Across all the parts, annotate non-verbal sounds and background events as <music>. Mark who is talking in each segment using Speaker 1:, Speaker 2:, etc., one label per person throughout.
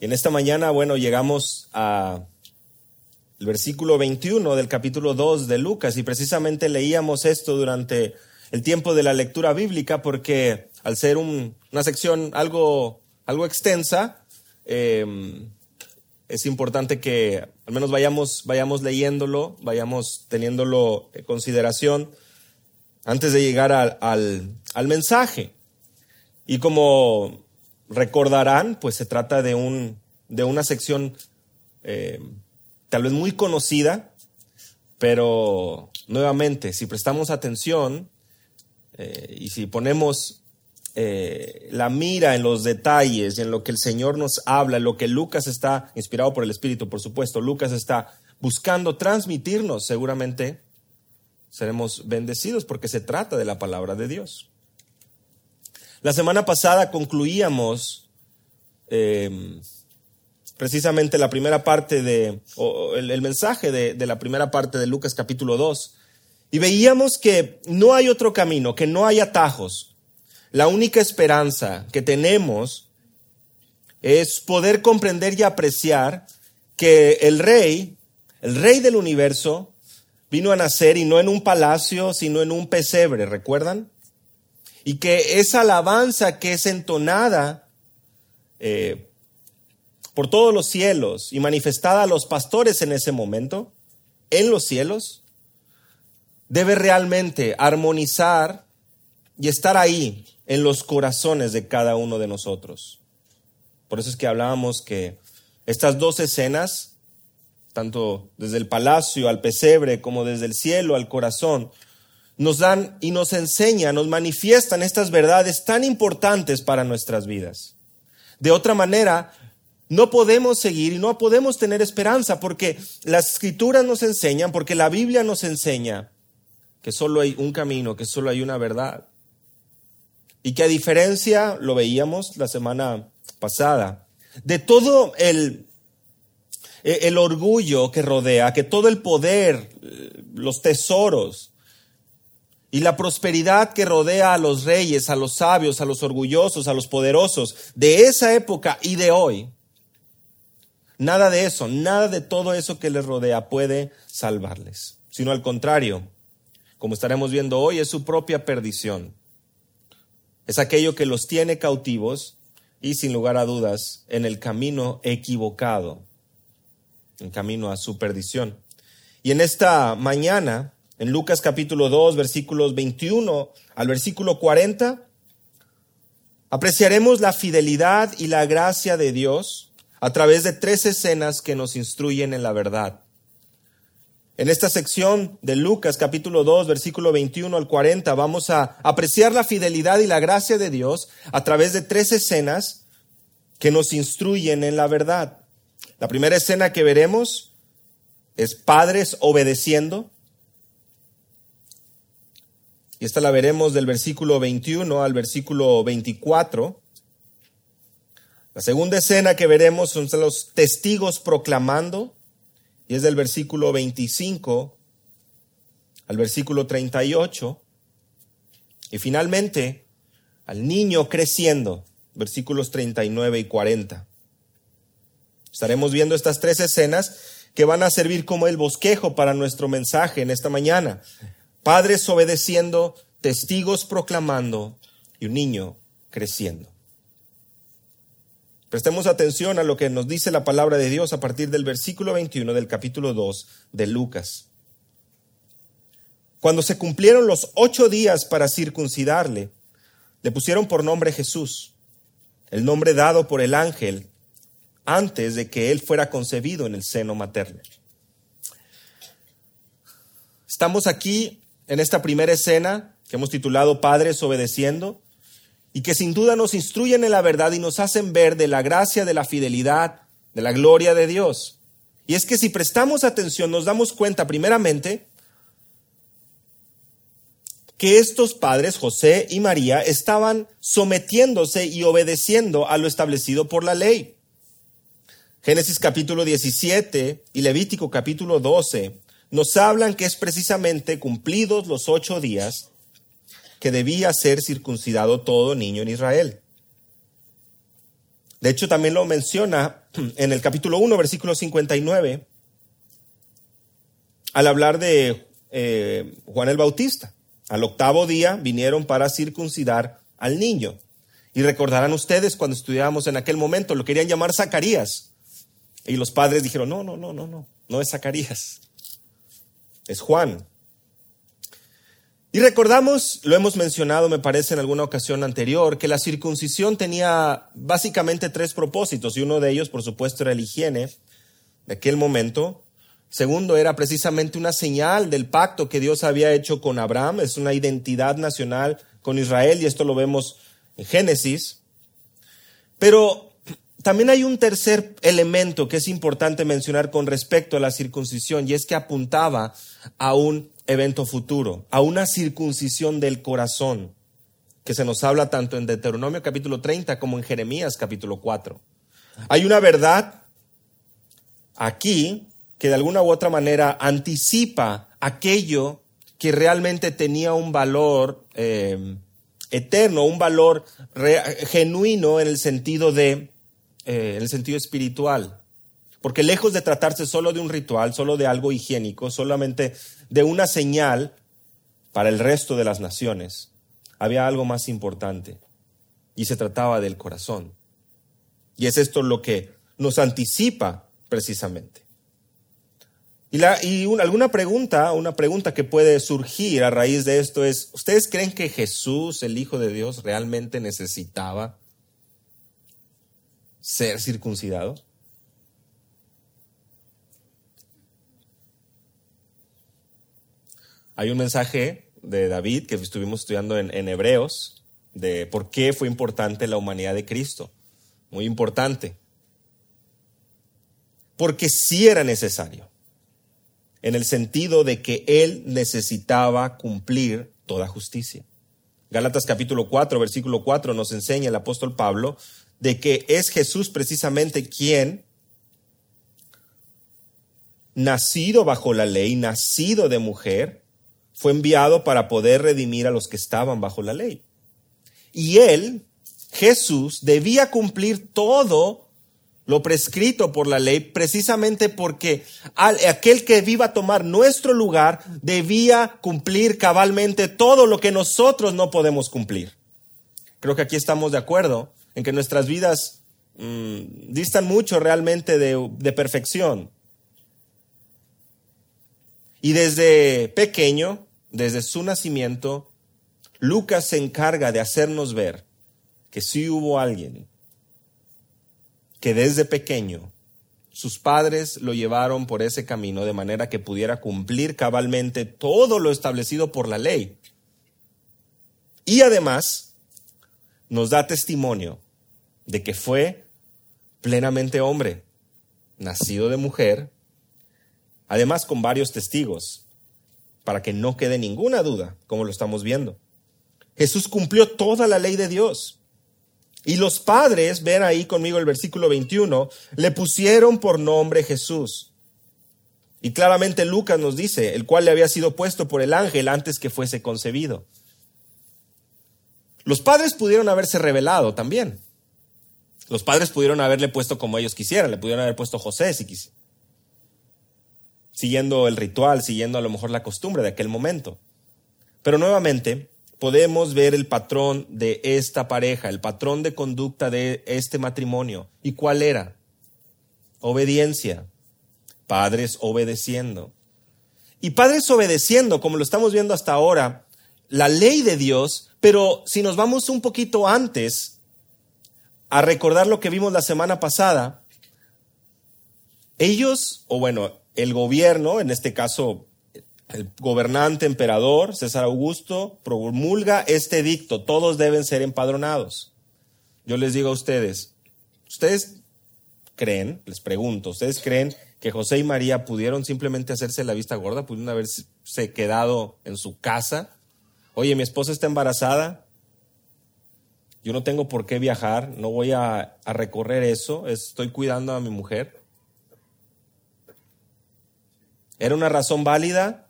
Speaker 1: Y en esta mañana, bueno, llegamos a el versículo 21 del capítulo 2 de Lucas y precisamente leíamos esto durante el tiempo de la lectura bíblica porque al ser una sección algo, algo extensa, em, es importante que al menos vayamos, vayamos leyéndolo, vayamos teniéndolo en consideración antes de llegar al, al mensaje. Y como recordarán, pues se trata de, un, de una sección eh, tal vez muy conocida, pero nuevamente, si prestamos atención eh, y si ponemos eh, la mira en los detalles y en lo que el Señor nos habla, en lo que Lucas está, inspirado por el Espíritu, por supuesto, Lucas está buscando transmitirnos, seguramente seremos bendecidos porque se trata de la palabra de Dios. La semana pasada concluíamos eh, precisamente la primera parte de, el, mensaje de, de la primera parte de Lucas capítulo 2. Y veíamos que no hay otro camino, que no hay atajos. La única esperanza que tenemos es poder comprender y apreciar que el rey, el rey del universo, vino a nacer y no en un palacio, sino en un pesebre, ¿recuerdan? Y que esa alabanza que es entonada eh, por todos los cielos y manifestada a los pastores en ese momento, en los cielos, debe realmente armonizar y estar ahí en los corazones de cada uno de nosotros. Por eso es que hablábamos que estas dos escenas, tanto desde el palacio al pesebre como desde el cielo al corazón, nos dan y nos enseñan, nos manifiestan estas verdades tan importantes para nuestras vidas. De otra manera, no podemos seguir y no podemos tener esperanza porque las escrituras nos enseñan, porque la Biblia nos enseña que solo hay un camino, que solo hay una verdad. Y que a diferencia, lo veíamos la semana pasada, de todo el, el orgullo que rodea, que todo el poder, los tesoros y la prosperidad que rodea a los reyes, a los sabios, a los orgullosos, a los poderosos de esa época y de hoy, Nada de eso, nada de todo eso que les rodea puede salvarles, sino al contrario, como estaremos viendo hoy, es su propia perdición. Es aquello que los tiene cautivos y sin lugar a dudas en el camino equivocado, el camino a su perdición. Y en esta mañana, en Lucas capítulo 2, versículos 21 al versículo 40, apreciaremos la fidelidad y la gracia de Dios a través de tres escenas que nos instruyen en la verdad. En esta sección de Lucas capítulo 2, versículo 21 al 40, vamos a apreciar la fidelidad y la gracia de Dios a través de tres escenas que nos instruyen en la verdad. La primera escena que veremos es padres obedeciendo. Y esta la veremos del versículo 21 al versículo 24. La segunda escena que veremos son los testigos proclamando, y es del versículo 25 al versículo 38. Y finalmente, al niño creciendo, versículos 39 y 40. Estaremos viendo estas tres escenas que van a servir como el bosquejo para nuestro mensaje en esta mañana. Padres obedeciendo, testigos proclamando y un niño creciendo. Prestemos atención a lo que nos dice la palabra de Dios a partir del versículo 21 del capítulo 2 de Lucas. Cuando se cumplieron los ocho días para circuncidarle, le pusieron por nombre Jesús, el nombre dado por el ángel antes de que él fuera concebido en el seno materno. Estamos aquí en esta primera escena que hemos titulado Padres obedeciendo y que sin duda nos instruyen en la verdad y nos hacen ver de la gracia, de la fidelidad, de la gloria de Dios. Y es que si prestamos atención nos damos cuenta primeramente que estos padres, José y María, estaban sometiéndose y obedeciendo a lo establecido por la ley. Génesis capítulo 17 y Levítico capítulo 12 nos hablan que es precisamente cumplidos los ocho días que debía ser circuncidado todo niño en Israel. De hecho, también lo menciona <clears throat> en el capítulo 1, versículo 59, al hablar de eh, Juan el Bautista. Al octavo día vinieron para circuncidar al niño. Y recordarán ustedes cuando estudiábamos en aquel momento, lo querían llamar Zacarías. Y los padres dijeron, no, no, no, no, no, no es Zacarías, es Juan. Y recordamos, lo hemos mencionado, me parece, en alguna ocasión anterior, que la circuncisión tenía básicamente tres propósitos, y uno de ellos, por supuesto, era la higiene de aquel momento. Segundo, era precisamente una señal del pacto que Dios había hecho con Abraham, es una identidad nacional con Israel, y esto lo vemos en Génesis. Pero también hay un tercer elemento que es importante mencionar con respecto a la circuncisión, y es que apuntaba a un evento futuro, a una circuncisión del corazón, que se nos habla tanto en Deuteronomio capítulo 30 como en Jeremías capítulo 4. Hay una verdad aquí que de alguna u otra manera anticipa aquello que realmente tenía un valor eh, eterno, un valor genuino en el sentido de, eh, en el sentido espiritual. Porque lejos de tratarse solo de un ritual, solo de algo higiénico, solamente de una señal para el resto de las naciones, había algo más importante y se trataba del corazón. Y es esto lo que nos anticipa precisamente. Y, la, y alguna pregunta, una pregunta que puede surgir a raíz de esto es, ¿ustedes creen que Jesús, el Hijo de Dios, realmente necesitaba ser circuncidado? Hay un mensaje de David que estuvimos estudiando en, Hebreos de por qué fue importante la humanidad de Cristo. Muy importante. Porque sí era necesario, en el sentido de que Él necesitaba cumplir toda justicia. Gálatas capítulo 4, versículo 4 nos enseña el apóstol Pablo de que es Jesús precisamente quien, nacido bajo la ley, nacido de mujer, fue enviado para poder redimir a los que estaban bajo la ley. Y él, Jesús, debía cumplir todo lo prescrito por la ley, precisamente porque aquel que viva a tomar nuestro lugar debía cumplir cabalmente todo lo que nosotros no podemos cumplir. Creo que aquí estamos de acuerdo en que nuestras vidas mm, distan mucho realmente de perfección. Y desde pequeño, desde su nacimiento, Lucas se encarga de hacernos ver que sí hubo alguien que desde pequeño sus padres lo llevaron por ese camino de manera que pudiera cumplir cabalmente todo lo establecido por la ley. Y además nos da testimonio de que fue plenamente hombre, nacido de mujer, además con varios testigos para que no quede ninguna duda, como lo estamos viendo. Jesús cumplió toda la ley de Dios. Y los padres, ven ahí conmigo el versículo 21, le pusieron por nombre Jesús. Y claramente Lucas nos dice, el cual le había sido puesto por el ángel antes que fuese concebido. Los padres pudieron haberse revelado también. Los padres pudieron haberle puesto como ellos quisieran, le pudieron haber puesto José si quisieran siguiendo el ritual, siguiendo a lo mejor la costumbre de aquel momento. Pero nuevamente podemos ver el patrón de esta pareja, el patrón de conducta de este matrimonio. ¿Y cuál era? Obediencia. Padres obedeciendo. Y padres obedeciendo, como lo estamos viendo hasta ahora, la ley de Dios, pero si nos vamos un poquito antes a recordar lo que vimos la semana pasada, ellos, o bueno, el gobierno, en este caso el gobernante emperador César Augusto, promulga este edicto, todos deben ser empadronados. Yo les digo a ustedes, ¿ustedes creen, les pregunto, ¿ustedes creen que José y María pudieron simplemente hacerse la vista gorda, pudieron haberse quedado en su casa? Oye, mi esposa está embarazada, yo no tengo por qué viajar, no voy a, recorrer eso, estoy cuidando a mi mujer. ¿Era una razón válida?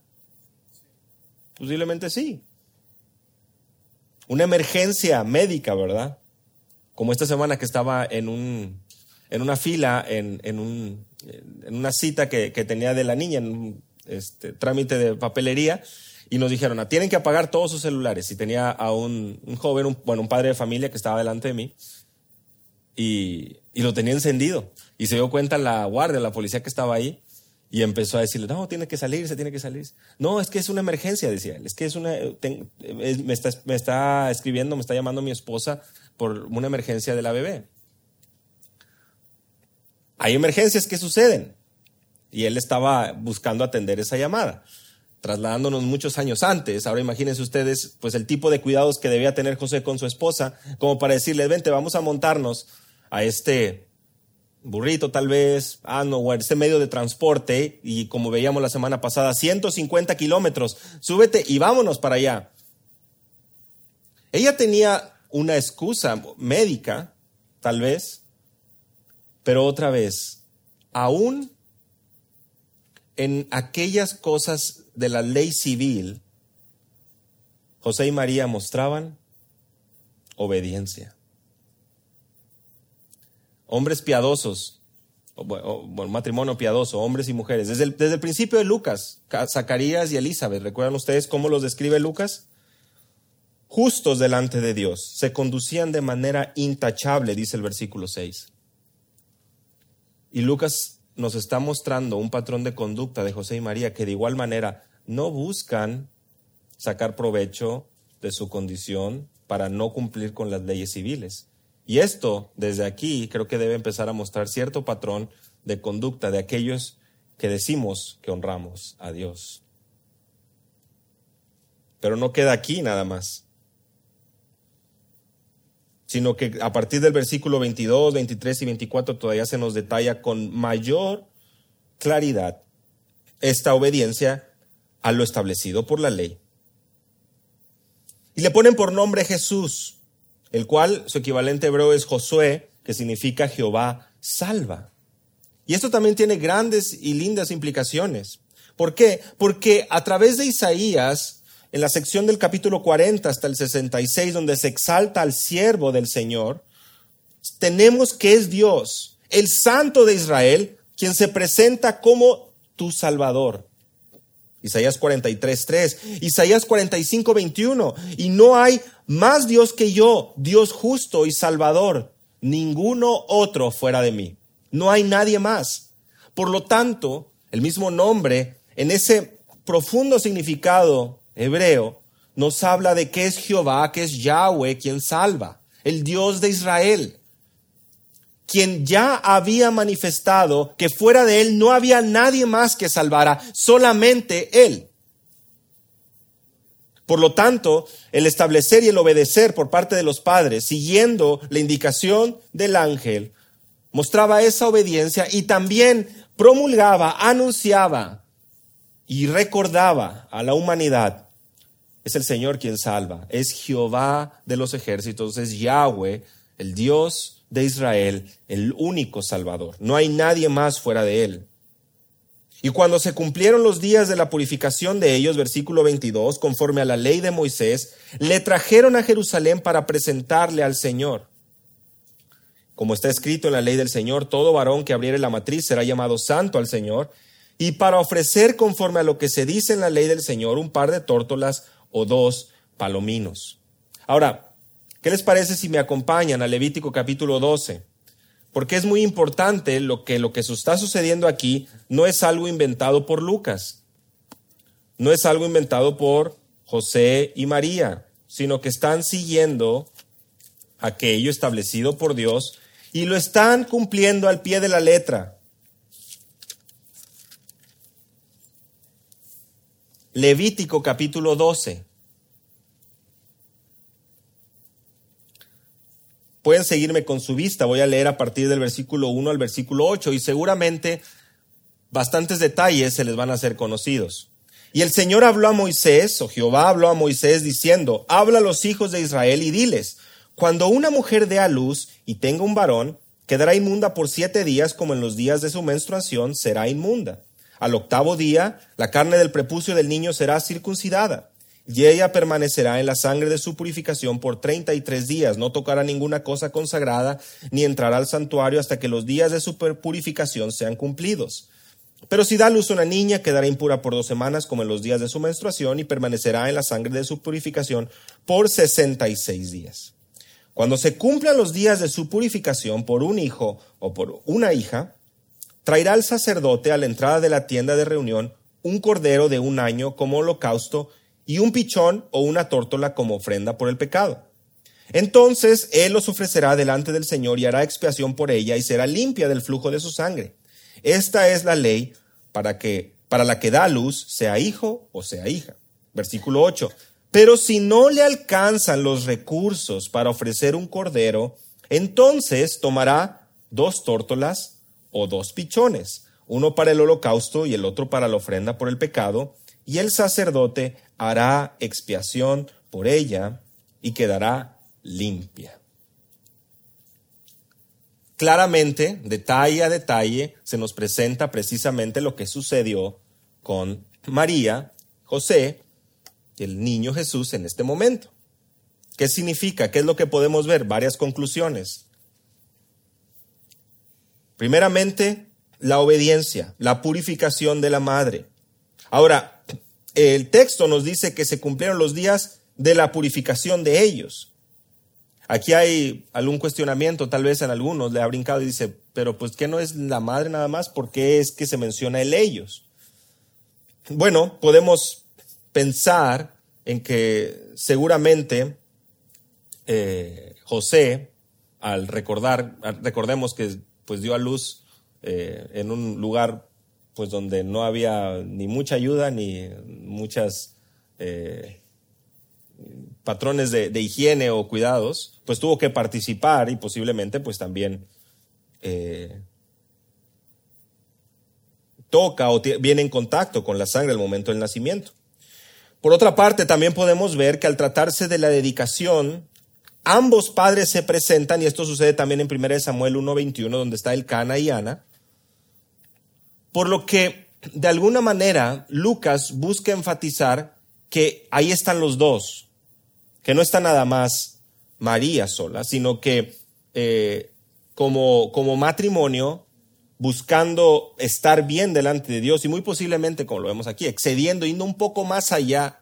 Speaker 1: Posiblemente sí. Una emergencia médica, ¿verdad? como esta semana que estaba en, un, en una fila, en, en, un, en una cita que, que, tenía de la niña, en un este, trámite de papelería, y nos dijeron, ah, tienen que apagar todos sus celulares. Y tenía a un, joven, un, bueno, un padre de familia que estaba delante de mí, y, y lo tenía encendido. Y se dio cuenta la guardia, la policía que estaba ahí, y empezó a decirle, no, tiene que salir, se tiene que salir. No, es que es una emergencia, decía él. Es que es una, me, está, me está escribiendo, me está llamando mi esposa por una emergencia de la bebé. Hay emergencias que suceden. Y él estaba buscando atender esa llamada, trasladándonos muchos años antes. Ahora imagínense ustedes, pues el tipo de cuidados que debía tener José con su esposa, como para decirle, vente, vamos a montarnos a este burrito tal vez, ah, no, o ese medio de transporte, y como veíamos la semana pasada, 150 kilómetros, súbete y vámonos para allá. Ella tenía una excusa médica, tal vez, pero otra vez, aún en aquellas cosas de la ley civil, José y María mostraban obediencia hombres piadosos, o, matrimonio piadoso, hombres y mujeres. Desde el, desde el principio de Lucas, Zacarías y Elizabeth, ¿recuerdan ustedes cómo los describe Lucas? Justos delante de Dios, se conducían de manera intachable, dice el versículo 6. Y Lucas nos está mostrando un patrón de conducta de José y María que de igual manera no buscan sacar provecho de su condición para no cumplir con las leyes civiles. Y esto, desde aquí, creo que debe empezar a mostrar cierto patrón de conducta de aquellos que decimos que honramos a Dios. Pero no queda aquí nada más, sino que a partir del versículo 22, 23 y 24 todavía se nos detalla con mayor claridad esta obediencia a lo establecido por la ley. Y le ponen por nombre Jesús el cual su equivalente hebreo es Josué, que significa Jehová salva. Y esto también tiene grandes y lindas implicaciones. ¿Por qué? Porque a través de Isaías, en la sección del capítulo 40 hasta el 66, donde se exalta al siervo del Señor, tenemos que es Dios, el Santo de Israel, quien se presenta como tu Salvador. Isaías 43, 3, Isaías 45, 21. Y no hay más Dios que yo, Dios justo y salvador, ninguno otro fuera de mí. No hay nadie más. Por lo tanto, el mismo nombre, en ese profundo significado hebreo, nos habla de que es Jehová, que es Yahweh quien salva, el Dios de Israel quien ya había manifestado que fuera de él no había nadie más que salvara, solamente él. Por lo tanto, el establecer y el obedecer por parte de los padres, siguiendo la indicación del ángel, mostraba esa obediencia y también promulgaba, anunciaba y recordaba a la humanidad. Es el Señor quien salva, es Jehová de los ejércitos, es Yahweh, el Dios de Israel, el único Salvador. No hay nadie más fuera de él. Y cuando se cumplieron los días de la purificación de ellos, versículo 22, conforme a la ley de Moisés, le trajeron a Jerusalén para presentarle al Señor. Como está escrito en la ley del Señor, todo varón que abriere la matriz será llamado santo al Señor, y para ofrecer conforme a lo que se dice en la ley del Señor un par de tórtolas o dos palominos. Ahora, ¿Qué les parece si me acompañan a Levítico capítulo 12? Porque es muy importante lo que lo que está sucediendo aquí no es algo inventado por Lucas. No es algo inventado por José y María, sino que están siguiendo aquello establecido por Dios y lo están cumpliendo al pie de la letra. Levítico capítulo 12. Pueden seguirme con su vista. Voy a leer a partir del versículo 1 al versículo 8 y seguramente bastantes detalles se les van a ser conocidos. Y el Señor habló a Moisés, o Jehová habló a Moisés diciendo, habla a los hijos de Israel y diles, cuando una mujer dé a luz y tenga un varón, quedará inmunda por siete días como en los días de su menstruación será inmunda. Al octavo día, la carne del prepucio del niño será circuncidada y ella permanecerá en la sangre de su purificación por treinta y tres días. No tocará ninguna cosa consagrada, ni entrará al santuario hasta que los días de su purificación sean cumplidos. Pero si da luz una niña, quedará impura por dos semanas, como en los días de su menstruación, y permanecerá en la sangre de su purificación por sesenta y seis días. Cuando se cumplan los días de su purificación por un hijo o por una hija, traerá el sacerdote a la entrada de la tienda de reunión un cordero de un año como holocausto y un pichón o una tórtola como ofrenda por el pecado. Entonces él los ofrecerá delante del Señor y hará expiación por ella y será limpia del flujo de su sangre. Esta es la ley para que para la que da luz, sea hijo o sea hija. Versículo 8. Pero si no le alcanzan los recursos para ofrecer un cordero, entonces tomará dos tórtolas o dos pichones, uno para el holocausto y el otro para la ofrenda por el pecado, y el sacerdote hará expiación por ella y quedará limpia. Claramente, detalle a detalle, se nos presenta precisamente lo que sucedió con María, José, el niño Jesús en este momento. ¿Qué significa? ¿Qué es lo que podemos ver? Varias conclusiones. Primeramente, la obediencia, la purificación de la madre. Ahora, el texto nos dice que se cumplieron los días de la purificación de ellos. Aquí hay algún cuestionamiento, tal vez en algunos le ha brincado y dice, pero pues ¿qué no es la madre nada más? ¿Por qué es que se menciona el ellos? Bueno, podemos pensar en que seguramente eh, José, al recordar, recordemos que pues dio a luz eh, en un lugar pues donde no había ni mucha ayuda ni muchas eh, patrones de, higiene o cuidados, pues tuvo que participar y posiblemente pues también eh, toca o viene en contacto con la sangre al momento del nacimiento. Por otra parte, también podemos ver que al tratarse de la dedicación, ambos padres se presentan, y esto sucede también en 1 Samuel 1.21, donde está el Cana y Ana, por lo que, de alguna manera, Lucas busca enfatizar que ahí están los dos, que no está nada más María sola, sino que eh, como, como matrimonio, buscando estar bien delante de Dios y muy posiblemente, como lo vemos aquí, excediendo, yendo un poco más allá,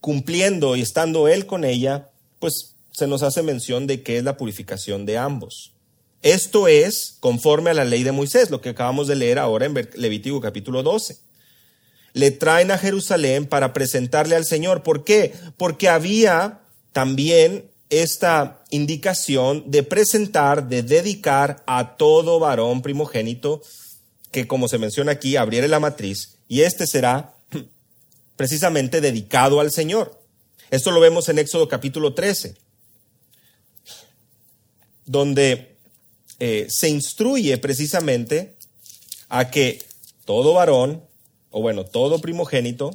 Speaker 1: cumpliendo y estando Él con ella, pues se nos hace mención de que es la purificación de ambos. Esto es conforme a la ley de Moisés, lo que acabamos de leer ahora en Levítico capítulo 12. Le traen a Jerusalén para presentarle al Señor. ¿Por qué? Porque había también esta indicación de presentar, de dedicar a todo varón primogénito que, como se menciona aquí, abriere la matriz y este será <clears throat> precisamente dedicado al Señor. Esto lo vemos en Éxodo capítulo 13, donde eh, se instruye precisamente a que todo varón, o bueno, todo primogénito,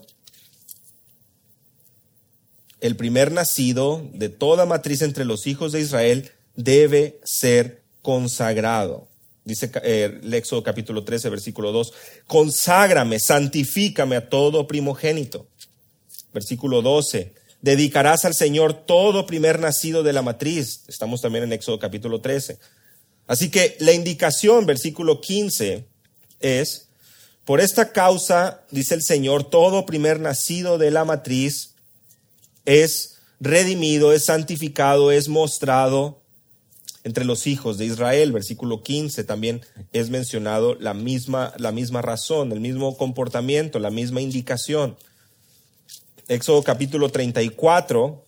Speaker 1: el primer nacido de toda matriz entre los hijos de Israel, debe ser consagrado. Dice eh, el Éxodo capítulo 13, versículo 2, conságrame, santifícame a todo primogénito. Versículo 12, dedicarás al Señor todo primer nacido de la matriz. Estamos también en Éxodo capítulo 13. Así que la indicación, versículo 15, es, por esta causa, dice el Señor, todo primer nacido de la matriz es redimido, es santificado, es mostrado entre los hijos de Israel. Versículo 15 también es mencionado la misma, la misma razón, el mismo comportamiento, la misma indicación. Éxodo capítulo 34,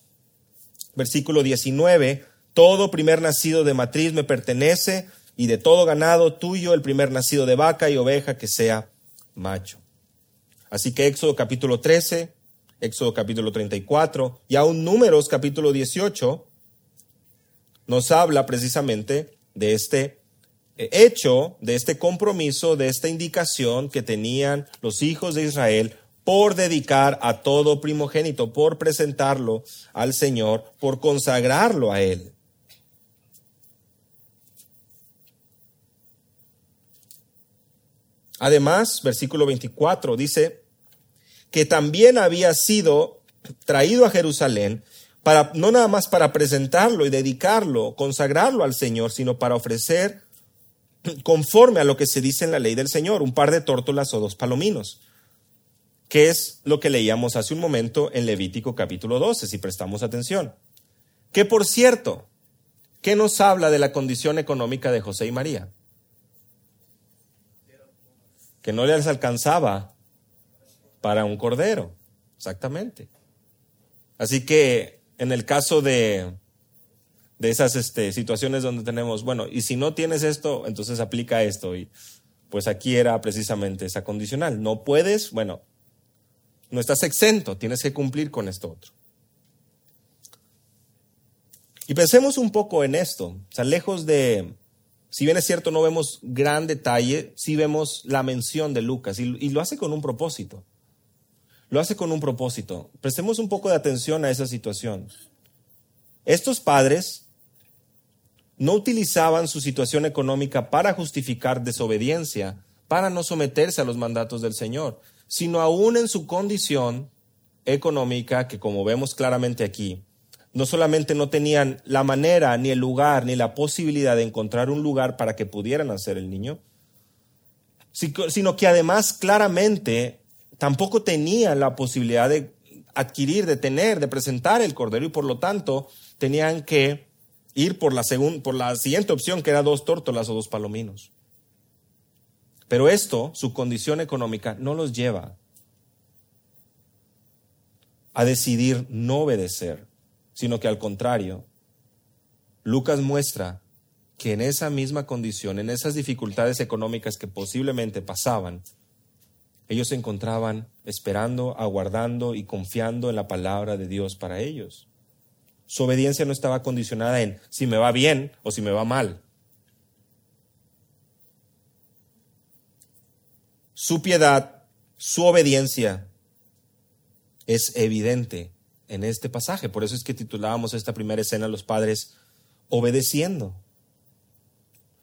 Speaker 1: versículo 19 todo primer nacido de matriz me pertenece y de todo ganado tuyo el primer nacido de vaca y oveja que sea macho. Así que Éxodo capítulo 13, Éxodo capítulo 34 y aún Números capítulo 18 nos habla precisamente de este eh, hecho, de este compromiso, de esta indicación que tenían los hijos de Israel por dedicar a todo primogénito, por presentarlo al Señor, por consagrarlo a Él. Además, versículo 24 dice que también había sido traído a Jerusalén para no nada más para presentarlo y dedicarlo, consagrarlo al Señor, sino para ofrecer conforme a lo que se dice en la ley del Señor, un par de tórtolas o dos palominos, que es lo que leíamos hace un momento en Levítico capítulo 12, si prestamos atención. Que por cierto, ¿qué nos habla de la condición económica de José y María? Que no les alcanzaba para un cordero, exactamente. Así que en el caso de, de esas este, situaciones donde tenemos, bueno, y si no tienes esto, entonces aplica esto. Y pues aquí era precisamente esa condicional. No puedes, bueno, no estás exento, tienes que cumplir con esto otro. Y pensemos un poco en esto, o sea, lejos de, si bien es cierto, no vemos gran detalle, sí vemos la mención de Lucas y, y lo hace con un propósito. Lo hace con un propósito. Prestemos un poco de atención a esa situación. Estos padres no utilizaban su situación económica para justificar desobediencia, para no someterse a los mandatos del Señor, sino aún en su condición económica, que como vemos claramente aquí, no solamente no tenían la manera, ni el lugar, ni la posibilidad de encontrar un lugar para que pudieran hacer el niño, sino que además claramente tampoco tenían la posibilidad de adquirir, de tener, de presentar el cordero y por lo tanto tenían que ir por la, por la siguiente opción, que era dos tórtolas o dos palominos. Pero esto, su condición económica, no los lleva a decidir no obedecer, sino que al contrario, Lucas muestra que en esa misma condición, en esas dificultades económicas que posiblemente pasaban, ellos se encontraban esperando, aguardando y confiando en la palabra de Dios para ellos. Su obediencia no estaba condicionada en si me va bien o si me va mal. Su piedad, su obediencia es evidente en este pasaje. Por eso es que titulábamos esta primera escena los padres obedeciendo.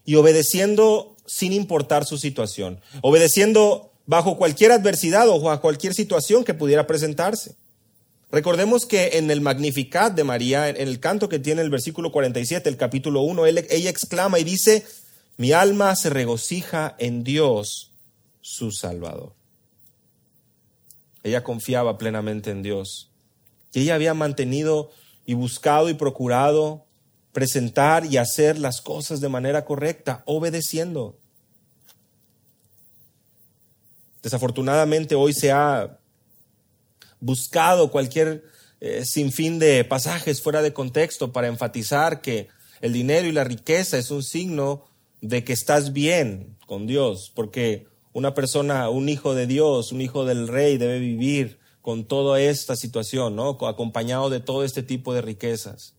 Speaker 1: Y obedeciendo sin importar su situación. Obedeciendo bajo cualquier adversidad o bajo cualquier situación que pudiera presentarse. Recordemos que en el Magnificat de María, en el canto que tiene el versículo 47, el capítulo 1, ella exclama y dice, mi alma se regocija en Dios, su Salvador. Ella confiaba plenamente en Dios. Y ella había mantenido y buscado y procurado presentar y hacer las cosas de manera correcta, obedeciendo. Desafortunadamente hoy se ha buscado cualquier eh, sinfín de pasajes fuera de contexto para enfatizar que el dinero y la riqueza es un signo de que estás bien con Dios, porque una persona, un hijo de Dios, un hijo del rey debe vivir con toda esta situación, ¿no? acompañado de todo este tipo de riquezas.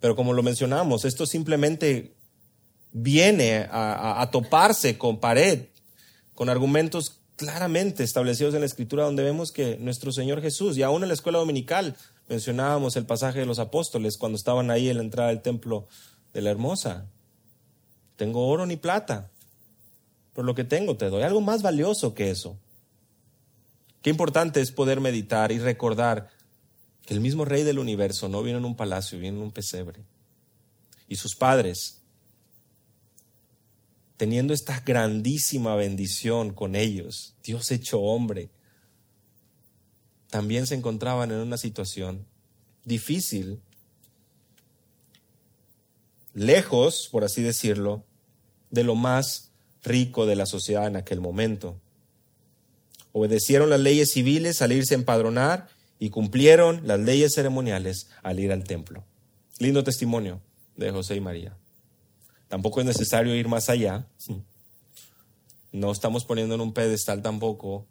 Speaker 1: Pero como lo mencionamos, esto simplemente viene a toparse con pared, con argumentos claramente establecidos en la Escritura, donde vemos que nuestro Señor Jesús, y aún en la escuela dominical, mencionábamos el pasaje de los apóstoles cuando estaban ahí en la entrada del templo de la hermosa. Tengo oro ni plata, por lo que tengo te doy algo más valioso que eso. Qué importante es poder meditar y recordar que el mismo rey del universo no viene en un palacio, viene en un pesebre. Y sus padres teniendo esta grandísima bendición con ellos, Dios hecho hombre, también se encontraban en una situación difícil, lejos, por así decirlo, de lo más rico de la sociedad en aquel momento. Obedecieron las leyes civiles al irse a empadronar y cumplieron las leyes ceremoniales al ir al templo. Lindo testimonio de José y María. Tampoco es necesario ir más allá. No estamos poniendo en un pedestal tampoco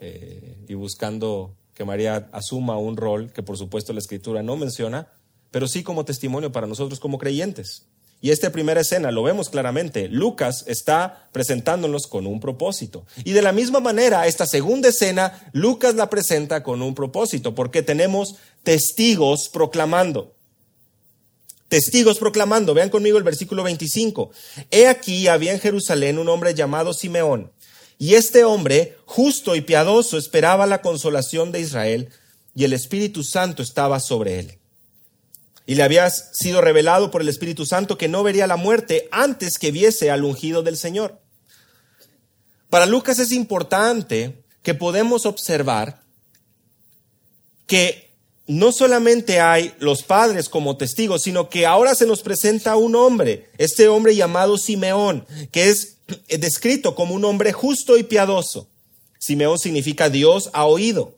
Speaker 1: eh, y buscando que María asuma un rol que por supuesto la escritura no menciona, pero sí como testimonio para nosotros como creyentes. Y esta primera escena lo vemos claramente. Lucas está presentándonos con un propósito. Y de la misma manera, esta segunda escena, Lucas la presenta con un propósito, porque tenemos testigos proclamando testigos proclamando. Vean conmigo el versículo 25. He aquí había en Jerusalén un hombre llamado Simeón. Y este hombre, justo y piadoso, esperaba la consolación de Israel, y el Espíritu Santo estaba sobre él. Y le había sido revelado por el Espíritu Santo que no vería la muerte antes que viese al ungido del Señor. Para Lucas es importante que podemos observar que no solamente hay los padres como testigos, sino que ahora se nos presenta un hombre, este hombre llamado Simeón, que es descrito como un hombre justo y piadoso. Simeón significa Dios ha oído.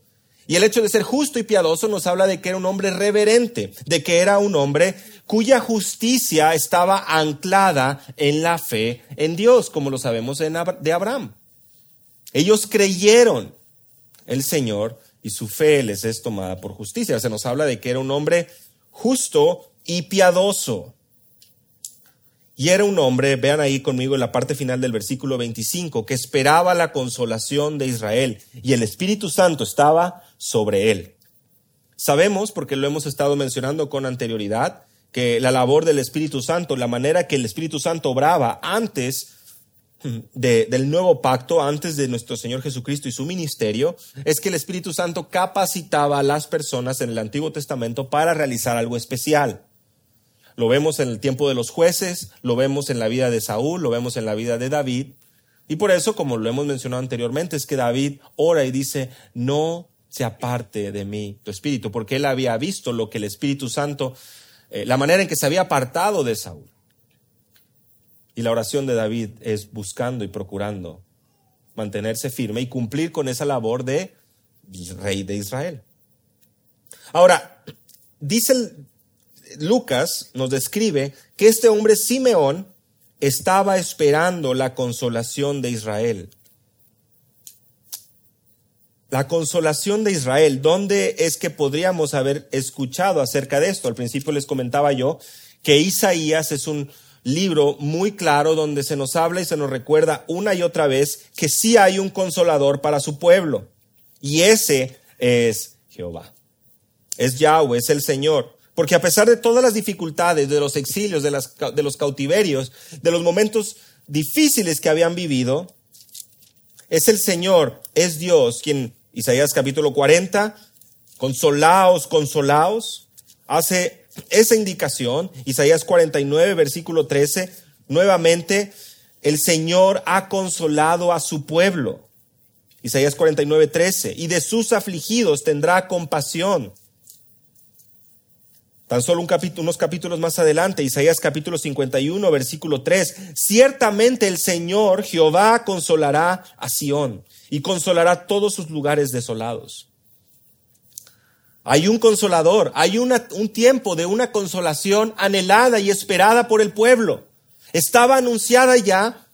Speaker 1: Y el hecho de ser justo y piadoso nos habla de que era un hombre reverente, de que era un hombre cuya justicia estaba anclada en la fe en Dios, como lo sabemos de Abraham. Ellos creyeron el Señor y su fe les es tomada por justicia. Se nos habla de que era un hombre justo y piadoso. Y era un hombre, vean ahí conmigo en la parte final del versículo 25, que esperaba la consolación de Israel y el Espíritu Santo estaba sobre él. Sabemos, porque lo hemos estado mencionando con anterioridad, que la labor del Espíritu Santo, la manera que el Espíritu Santo obraba antes del nuevo pacto, antes de nuestro Señor Jesucristo y su ministerio, es que el Espíritu Santo capacitaba a las personas en el Antiguo Testamento para realizar algo especial. Lo vemos en el tiempo de los jueces, lo vemos en la vida de Saúl, lo vemos en la vida de David. Y por eso, como lo hemos mencionado anteriormente, es que David ora y dice, no se aparte de mí tu espíritu, porque él había visto lo que el Espíritu Santo, eh, la manera en que se había apartado de Saúl. Y la oración de David es buscando y procurando mantenerse firme y cumplir con esa labor de rey de Israel. Ahora, dice Lucas, nos describe que este hombre Simeón estaba esperando la consolación de Israel. La consolación de Israel, ¿dónde es que podríamos haber escuchado acerca de esto? Al principio les comentaba yo que Isaías es un libro muy claro donde se nos habla y se nos recuerda una y otra vez que sí hay un consolador para su pueblo. Y ese es Jehová. Es Yahweh, es el Señor. Porque a pesar de todas las dificultades, de los exilios, de, de los cautiverios, de los momentos difíciles que habían vivido, es el Señor, es Dios quien, Isaías capítulo 40, consolaos, consolaos, hace esa indicación, Isaías 49, versículo 13, nuevamente, el Señor ha consolado a su pueblo. Isaías 49, 13, y de sus afligidos tendrá compasión. Tan solo un capítulo, unos capítulos más adelante, Isaías capítulo 51, versículo 3, ciertamente el Señor Jehová consolará a Sión y consolará todos sus lugares desolados. Hay un consolador, hay un tiempo de una consolación anhelada y esperada por el pueblo. Estaba anunciada ya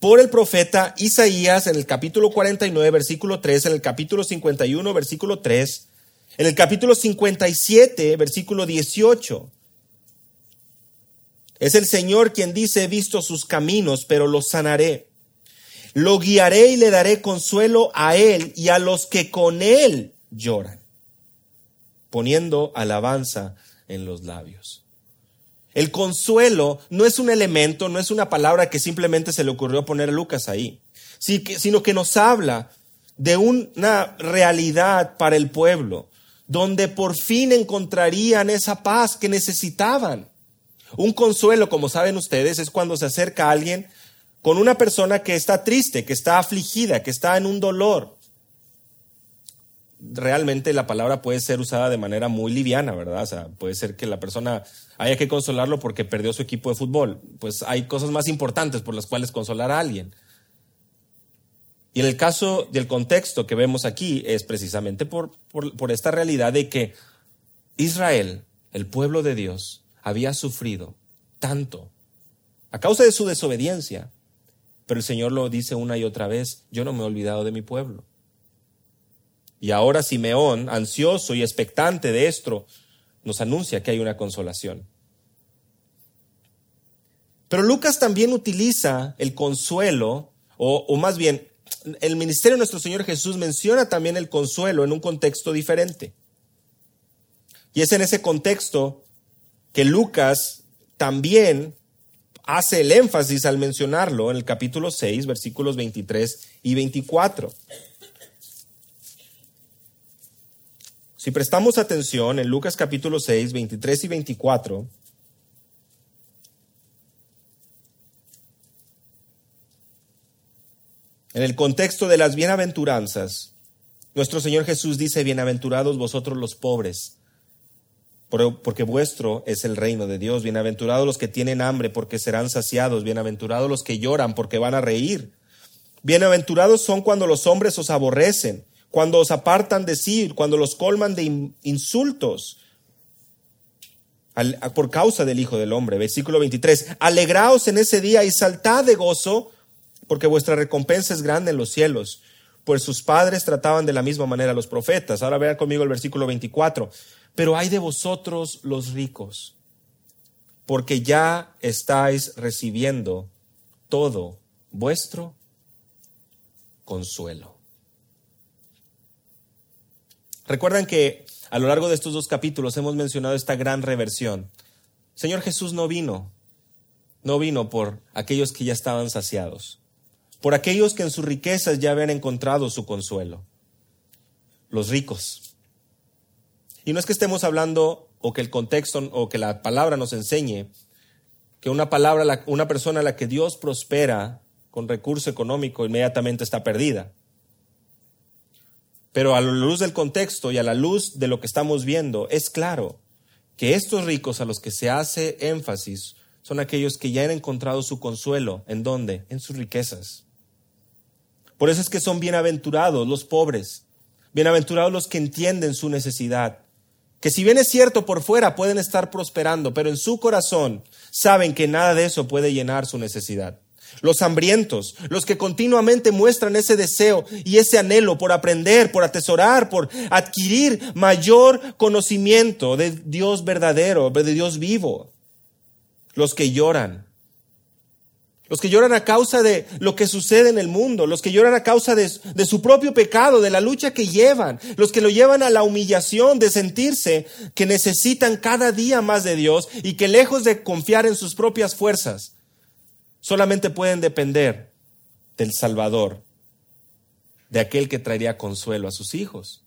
Speaker 1: por el profeta Isaías en el capítulo 49, versículo 3, en el capítulo 51, versículo 3, en el capítulo 57, versículo 18. Es el Señor quien dice, he visto sus caminos, pero los sanaré. Lo guiaré y le daré consuelo a él y a los que con él lloran poniendo alabanza en los labios. El consuelo no es un elemento, no es una palabra que simplemente se le ocurrió poner a Lucas ahí, sino que nos habla de una realidad para el pueblo, donde por fin encontrarían esa paz que necesitaban. Un consuelo, como saben ustedes, es cuando se acerca a alguien con una persona que está triste, que está afligida, que está en un dolor realmente la palabra puede ser usada de manera muy liviana, ¿verdad? O sea, puede ser que la persona haya que consolarlo porque perdió su equipo de fútbol. Pues hay cosas más importantes por las cuales consolar a alguien. Y en el caso del contexto que vemos aquí es precisamente por, por esta realidad de que Israel, el pueblo de Dios, había sufrido tanto a causa de su desobediencia. Pero el Señor lo dice una y otra vez, yo no me he olvidado de mi pueblo. Y ahora Simeón, ansioso y expectante de esto, nos anuncia que hay una consolación. Pero Lucas también utiliza el consuelo, o, más bien, el ministerio de nuestro Señor Jesús menciona también el consuelo en un contexto diferente. Y es en ese contexto que Lucas también hace el énfasis al mencionarlo en el capítulo 6, versículos 23 y 24. Si prestamos atención en Lucas capítulo 6, 23 y 24, en el contexto de las bienaventuranzas, nuestro Señor Jesús dice, bienaventurados vosotros los pobres, porque vuestro es el reino de Dios. Bienaventurados los que tienen hambre, porque serán saciados. Bienaventurados los que lloran, porque van a reír. Bienaventurados son cuando los hombres os aborrecen, cuando os apartan de sí, cuando los colman de insultos por causa del Hijo del Hombre. Versículo 23. Alegraos en ese día y saltad de gozo, porque vuestra recompensa es grande en los cielos pues sus padres trataban de la misma manera a los profetas. Ahora vean conmigo el versículo 24. Pero hay de vosotros los ricos, porque ya estáis recibiendo todo vuestro consuelo. Recuerdan que a lo largo de estos dos capítulos hemos mencionado esta gran reversión. Señor Jesús no vino, no vino por aquellos que ya estaban saciados por aquellos que en sus riquezas ya habían encontrado su consuelo, los ricos. Y no es que estemos hablando o que el contexto o que la palabra nos enseñe que una palabra, una persona a la que Dios prospera con recurso económico inmediatamente está perdida. Pero a la luz del contexto y a la luz de lo que estamos viendo, es claro que estos ricos a los que se hace énfasis son aquellos que ya han encontrado su consuelo. ¿En dónde? En sus riquezas. Por eso es que son bienaventurados los pobres, bienaventurados los que entienden su necesidad, que si bien es cierto por fuera pueden estar prosperando, pero en su corazón saben que nada de eso puede llenar su necesidad. Los hambrientos, los que continuamente muestran ese deseo y ese anhelo por aprender, por atesorar, por adquirir mayor conocimiento de Dios verdadero, de Dios vivo. Los que lloran, los que lloran a causa de lo que sucede en el mundo, los que lloran a causa de, su propio pecado, de la lucha que llevan, los que lo llevan a la humillación de sentirse que necesitan cada día más de Dios y que lejos de confiar en sus propias fuerzas, solamente pueden depender del Salvador, de aquel que traería consuelo a sus hijos,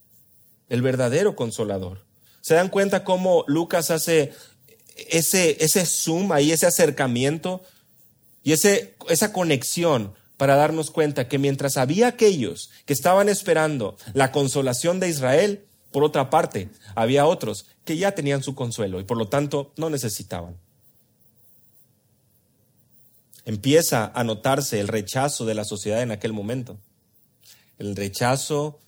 Speaker 1: el verdadero consolador. ¿Se dan cuenta cómo Lucas hace ese, ese zoom ahí, ese acercamiento? Y ese, esa conexión para darnos cuenta que mientras había aquellos que estaban esperando la consolación de Israel, por otra parte, había otros que ya tenían su consuelo y por lo tanto no necesitaban. Empieza a notarse el rechazo de la sociedad en aquel momento. El rechazo,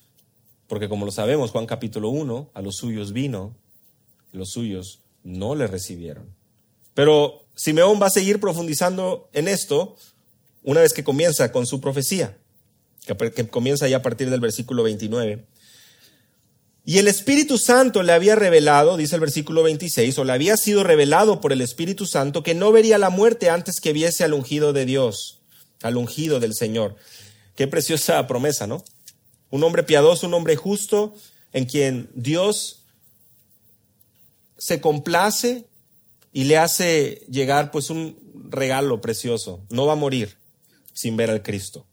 Speaker 1: porque como lo sabemos, Juan capítulo 1, a los suyos vino, los suyos no le recibieron. Pero Simeón va a seguir profundizando en esto una vez que comienza con su profecía, que comienza ya a partir del versículo 29. Y el Espíritu Santo le había revelado, dice el versículo 26, o le había sido revelado por el Espíritu Santo que no vería la muerte antes que viese al ungido de Dios, al ungido del Señor. Qué preciosa promesa, ¿no? Un hombre piadoso, un hombre justo, en quien Dios se complace y le hace llegar pues un regalo precioso. No va a morir sin ver al Cristo,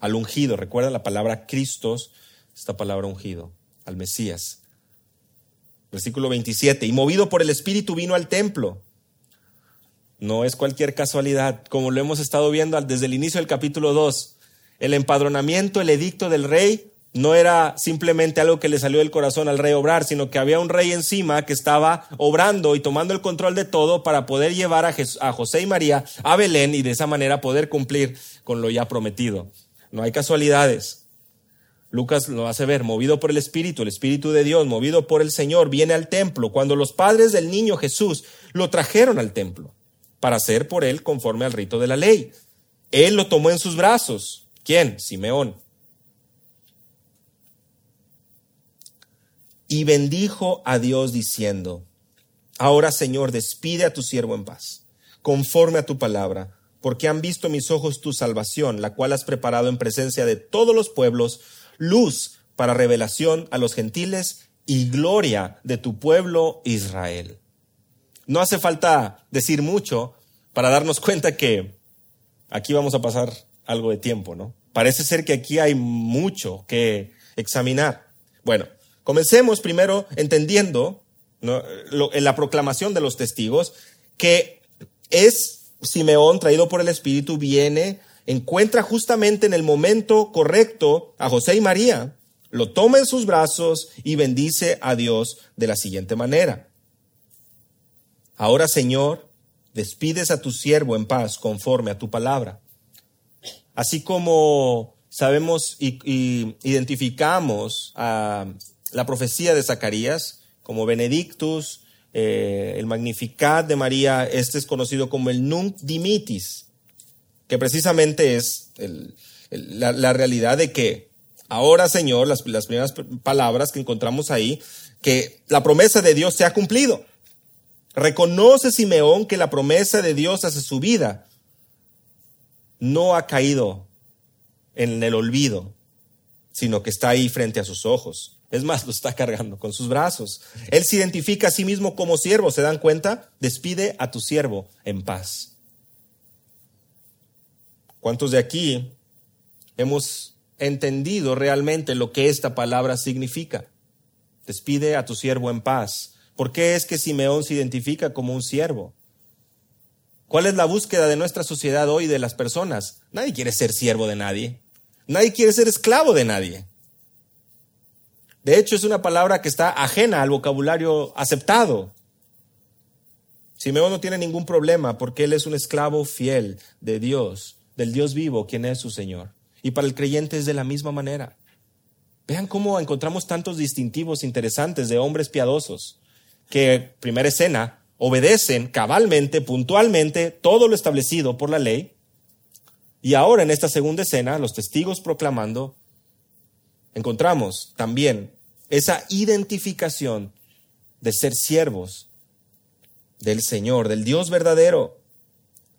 Speaker 1: al ungido. Recuerda la palabra Cristos, esta palabra ungido, al Mesías. Versículo 27. Y movido por el Espíritu vino al templo. No es cualquier casualidad, como lo hemos estado viendo desde el inicio del capítulo 2. El empadronamiento, el edicto del rey, no era simplemente algo que le salió del corazón al rey obrar, sino que había un rey encima que estaba obrando y tomando el control de todo para poder llevar a, José y María a Belén y de esa manera poder cumplir con lo ya prometido. No hay casualidades. Lucas lo hace ver, movido por el Espíritu, el Espíritu de Dios, movido por el Señor, viene al templo. Cuando los padres del niño Jesús lo trajeron al templo para hacer por él conforme al rito de la ley. Él lo tomó en sus brazos. ¿Quién? Simeón y bendijo a Dios diciendo, Ahora Señor, despide a tu siervo en paz, conforme a tu palabra, porque han visto mis ojos tu salvación, la cual has preparado en presencia de todos los pueblos, luz para revelación a los gentiles y gloria de tu pueblo Israel. No hace falta decir mucho para darnos cuenta que aquí vamos a pasar algo de tiempo, ¿no? Parece ser que aquí hay mucho que examinar. Bueno, Comencemos primero entendiendo en la proclamación de los testigos que es Simeón traído por el Espíritu, viene, encuentra justamente en el momento correcto a José y María, lo toma en sus brazos y bendice a Dios de la siguiente manera. Ahora, Señor, despides a tu siervo en paz conforme a tu palabra. Así como sabemos y, identificamos a la profecía de Zacarías como Benedictus, eh, el Magnificat de María, este es conocido como el Nunc Dimitis, que precisamente es la, realidad de que ahora, Señor, las, las primeras palabras que encontramos ahí, que la promesa de Dios se ha cumplido. Reconoce Simeón que la promesa de Dios hacia su vida no ha caído en el olvido, sino que está ahí frente a sus ojos. Es más, lo está cargando con sus brazos. Él se identifica a sí mismo como siervo, ¿se dan cuenta? Despide a tu siervo en paz. ¿Cuántos de aquí hemos entendido realmente lo que esta palabra significa? Despide a tu siervo en paz. ¿Por qué es que Simeón se identifica como un siervo? ¿Cuál es la búsqueda de nuestra sociedad hoy de las personas? Nadie quiere ser siervo de nadie. Nadie quiere ser esclavo de nadie. De hecho, es una palabra que está ajena al vocabulario aceptado. Simeón no tiene ningún problema porque él es un esclavo fiel de Dios, del Dios vivo, quien es su Señor. Y para el creyente es de la misma manera. Vean cómo encontramos tantos distintivos interesantes de hombres piadosos que, primera escena, obedecen cabalmente, puntualmente, todo lo establecido por la ley. Y ahora en esta segunda escena, los testigos proclamando, encontramos también esa identificación de ser siervos del Señor, del Dios verdadero.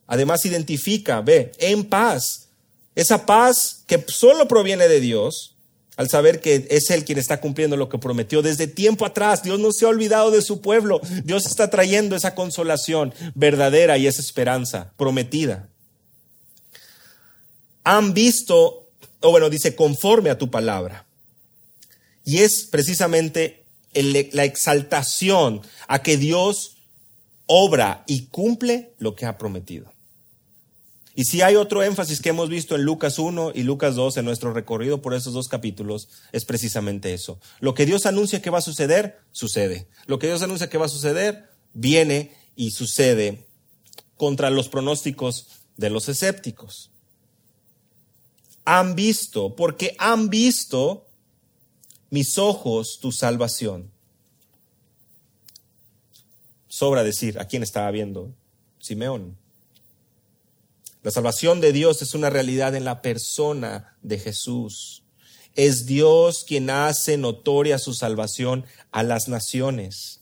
Speaker 1: Además identifica, ve, en paz, esa paz que solo proviene de Dios, al saber que es Él quien está cumpliendo lo que prometió desde tiempo atrás. Dios no se ha olvidado de su pueblo. Dios está trayendo esa consolación verdadera y esa esperanza prometida. Han visto, o bueno, dice, conforme a tu palabra. Y es precisamente la exaltación a que Dios obra y cumple lo que ha prometido. Y si hay otro énfasis que hemos visto en Lucas 1 y Lucas 2 en nuestro recorrido por esos dos capítulos, es precisamente eso. Lo que Dios anuncia que va a suceder, sucede. Lo que Dios anuncia que va a suceder, viene y sucede contra los pronósticos de los escépticos. Han visto, porque han visto mis ojos tu salvación. Sobra decir a quién estaba viendo Simeón. La salvación de Dios es una realidad en la persona de Jesús. Es Dios quien hace notoria su salvación a las naciones.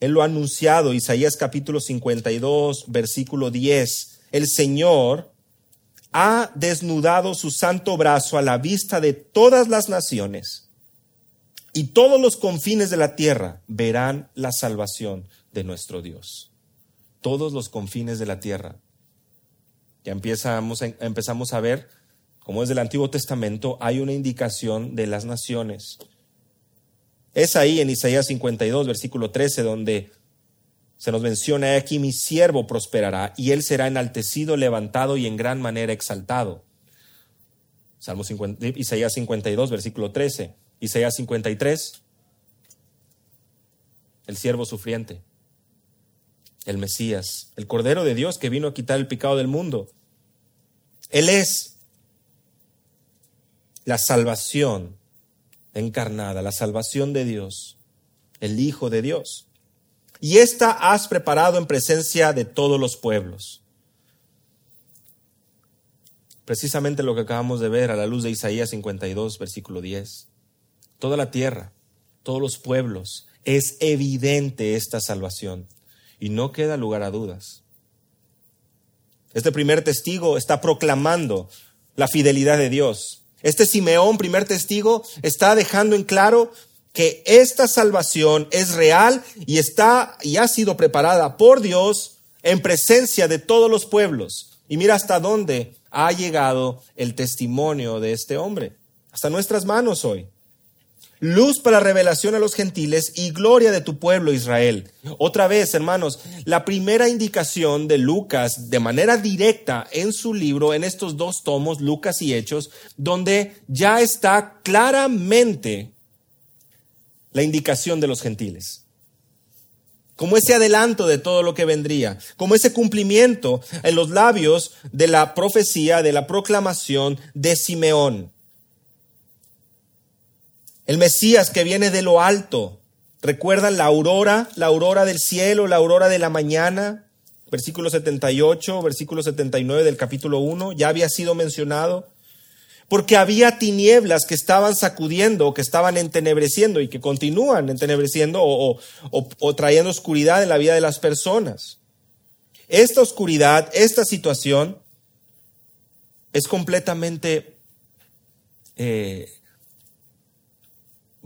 Speaker 1: Él lo ha anunciado, Isaías capítulo 52, versículo 10. El Señor ha desnudado su santo brazo a la vista de todas las naciones, y todos los confines de la tierra verán la salvación de nuestro Dios. Todos los confines de la tierra. Ya empezamos, empezamos a ver cómo desde el Antiguo Testamento hay una indicación de las naciones. Es ahí en Isaías 52, versículo 13, donde se nos menciona aquí, mi siervo prosperará y él será enaltecido, levantado y en gran manera exaltado. Salmo Isaías 52, versículo 13. Isaías 53, el siervo sufriente, el Mesías, el Cordero de Dios que vino a quitar el pecado del mundo. Él es la salvación encarnada, la salvación de Dios, el Hijo de Dios. Y esta has preparado en presencia de todos los pueblos. Precisamente lo que acabamos de ver a la luz de Isaías 52, versículo 10. Toda la tierra, todos los pueblos, es evidente esta salvación y no queda lugar a dudas. Este primer testigo está proclamando la fidelidad de Dios. Este Simeón, primer testigo, está dejando en claro que esta salvación es real y está y ha sido preparada por Dios en presencia de todos los pueblos. Y mira hasta dónde ha llegado el testimonio de este hombre, hasta nuestras manos hoy. Luz para revelación a los gentiles y gloria de tu pueblo Israel. Otra vez, hermanos, la primera indicación de Lucas de manera directa en su libro, en estos dos tomos, Lucas y Hechos, donde ya está claramente la indicación de los gentiles. Como ese adelanto de todo lo que vendría, como ese cumplimiento en los labios de la profecía, de la proclamación de Simeón. El Mesías que viene de lo alto. ¿Recuerdan la aurora, la aurora del cielo, la aurora de la mañana? Versículo 78, versículo 79 del capítulo 1, ya había sido mencionado. Porque había tinieblas que estaban sacudiendo, que estaban entenebreciendo y que continúan entenebreciendo o, trayendo oscuridad en la vida de las personas. Esta oscuridad, esta situación es completamente eh,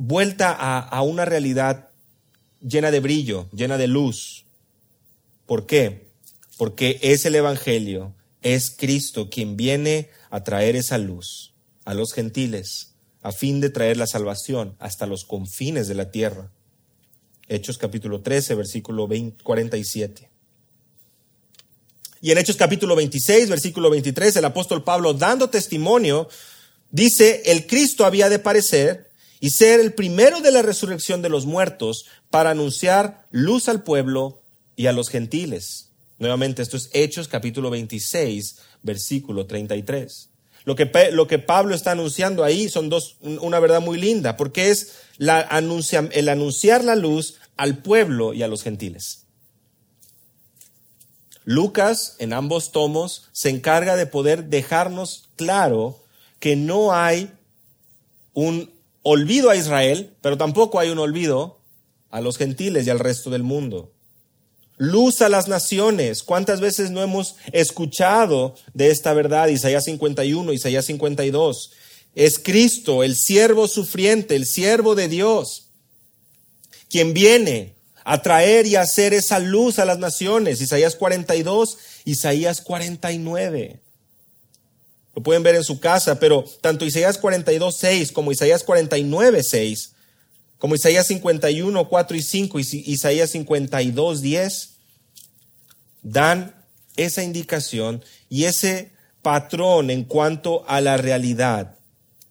Speaker 1: vuelta a, una realidad llena de brillo, llena de luz. ¿Por qué? Porque es el Evangelio, es Cristo quien viene a traer esa luz a los gentiles, a fin de traer la salvación hasta los confines de la tierra. Hechos capítulo 13, versículo 47. Y en Hechos capítulo 26, versículo 23, el apóstol Pablo, dando testimonio, dice, el Cristo había de parecer y ser el primero de la resurrección de los muertos para anunciar luz al pueblo y a los gentiles. Nuevamente, esto es Hechos capítulo 26, versículo 33. Lo que, lo que Pablo está anunciando ahí son dos, una verdad muy linda, porque es la el anunciar la luz al pueblo y a los gentiles. Lucas, en ambos tomos, se encarga de poder dejarnos claro que no hay un olvido a Israel, pero tampoco hay un olvido a los gentiles y al resto del mundo. Luz a las naciones. ¿Cuántas veces no hemos escuchado de esta verdad? Isaías 51, Isaías 52. Es Cristo, el siervo sufriente, el siervo de Dios, quien viene a traer y a hacer esa luz a las naciones. Isaías 42, Isaías 49. Lo pueden ver en su casa, pero tanto Isaías 42, 6 como Isaías 49, 6, como Isaías 51, 4 y 5 y Isaías 52, 10, dan esa indicación y ese patrón en cuanto a la realidad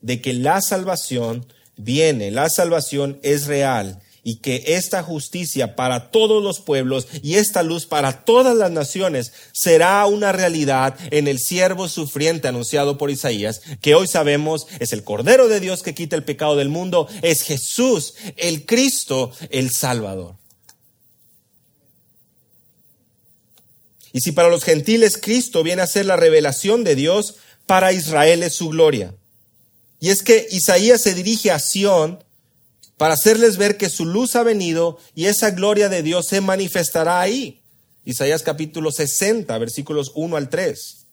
Speaker 1: de que la salvación viene, la salvación es real y que esta justicia para todos los pueblos y esta luz para todas las naciones será una realidad en el siervo sufriente anunciado por Isaías, que hoy sabemos es el Cordero de Dios que quita el pecado del mundo, es Jesús, el Cristo, el Salvador. Y si para los gentiles Cristo viene a ser la revelación de Dios, para Israel es su gloria. Y es que Isaías se dirige a Sión para hacerles ver que su luz ha venido y esa gloria de Dios se manifestará ahí. Isaías capítulo 60, versículos 1 al 3.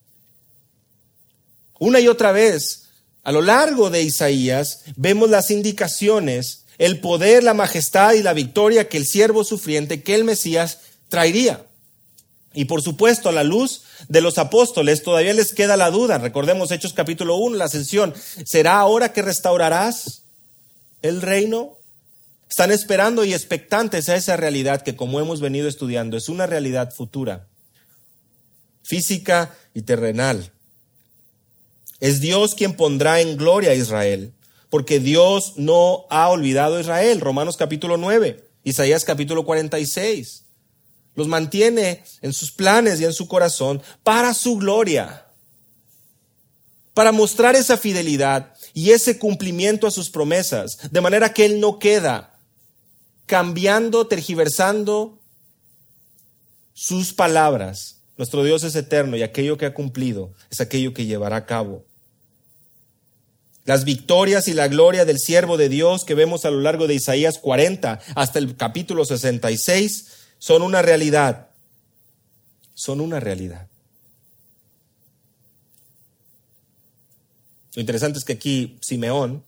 Speaker 1: Una y otra vez, a lo largo de Isaías, vemos las indicaciones, el poder, la majestad y la victoria que el siervo sufriente, que el Mesías traería. Y por supuesto, a la luz de los apóstoles todavía les queda la duda. Recordemos Hechos capítulo 1, la ascensión. ¿Será ahora que restaurarás el reino? Están esperando y expectantes a esa realidad que, como hemos venido estudiando, es una realidad futura, física y terrenal. Es Dios quien pondrá en gloria a Israel, porque Dios no ha olvidado a Israel. Romanos capítulo 9, Isaías capítulo 46. Los mantiene en sus planes y en su corazón para su gloria, para mostrar esa fidelidad y ese cumplimiento a sus promesas, de manera que Él no queda cambiando, tergiversando sus palabras. Nuestro Dios es eterno y aquello que ha cumplido es aquello que llevará a cabo. Las victorias y la gloria del siervo de Dios que vemos a lo largo de Isaías 40 hasta el capítulo 66 son una realidad. Son una realidad. Lo interesante es que aquí Simeón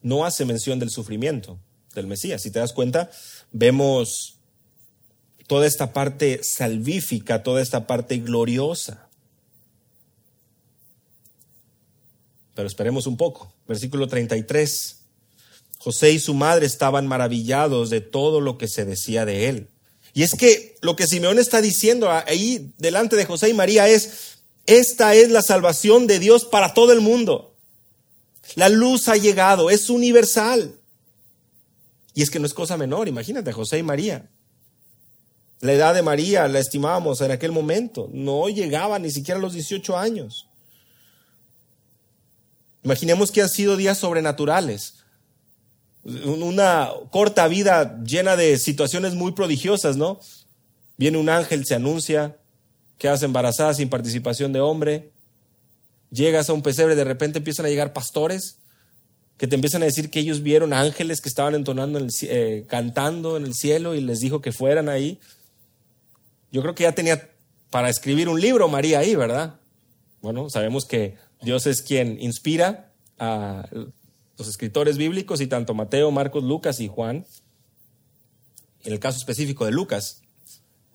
Speaker 1: no hace mención del sufrimiento del Mesías. Si te das cuenta, vemos toda esta parte salvífica, toda esta parte gloriosa. Pero esperemos un poco. Versículo 33. José y su madre estaban maravillados de todo lo que se decía de él. Y es que lo que Simeón está diciendo ahí delante de José y María es, esta es la salvación de Dios para todo el mundo. La luz ha llegado, es universal. Y es que no es cosa menor, imagínate, José y María. La edad de María la estimábamos en aquel momento, no llegaba ni siquiera a los 18 años. Imaginemos que han sido días sobrenaturales una corta vida llena de situaciones muy prodigiosas, ¿no? Viene un ángel, se anuncia, quedas embarazada sin participación de hombre, llegas a un pesebre, de repente empiezan a llegar pastores que te empiezan a decir que ellos vieron ángeles que estaban entonando, eh, cantando en el cielo y les dijo que fueran ahí. Yo creo que ya tenía para escribir un libro María ahí, ¿verdad? Bueno, sabemos que Dios es quien inspira a los escritores bíblicos y tanto Mateo, Marcos, Lucas y Juan, en el caso específico de Lucas,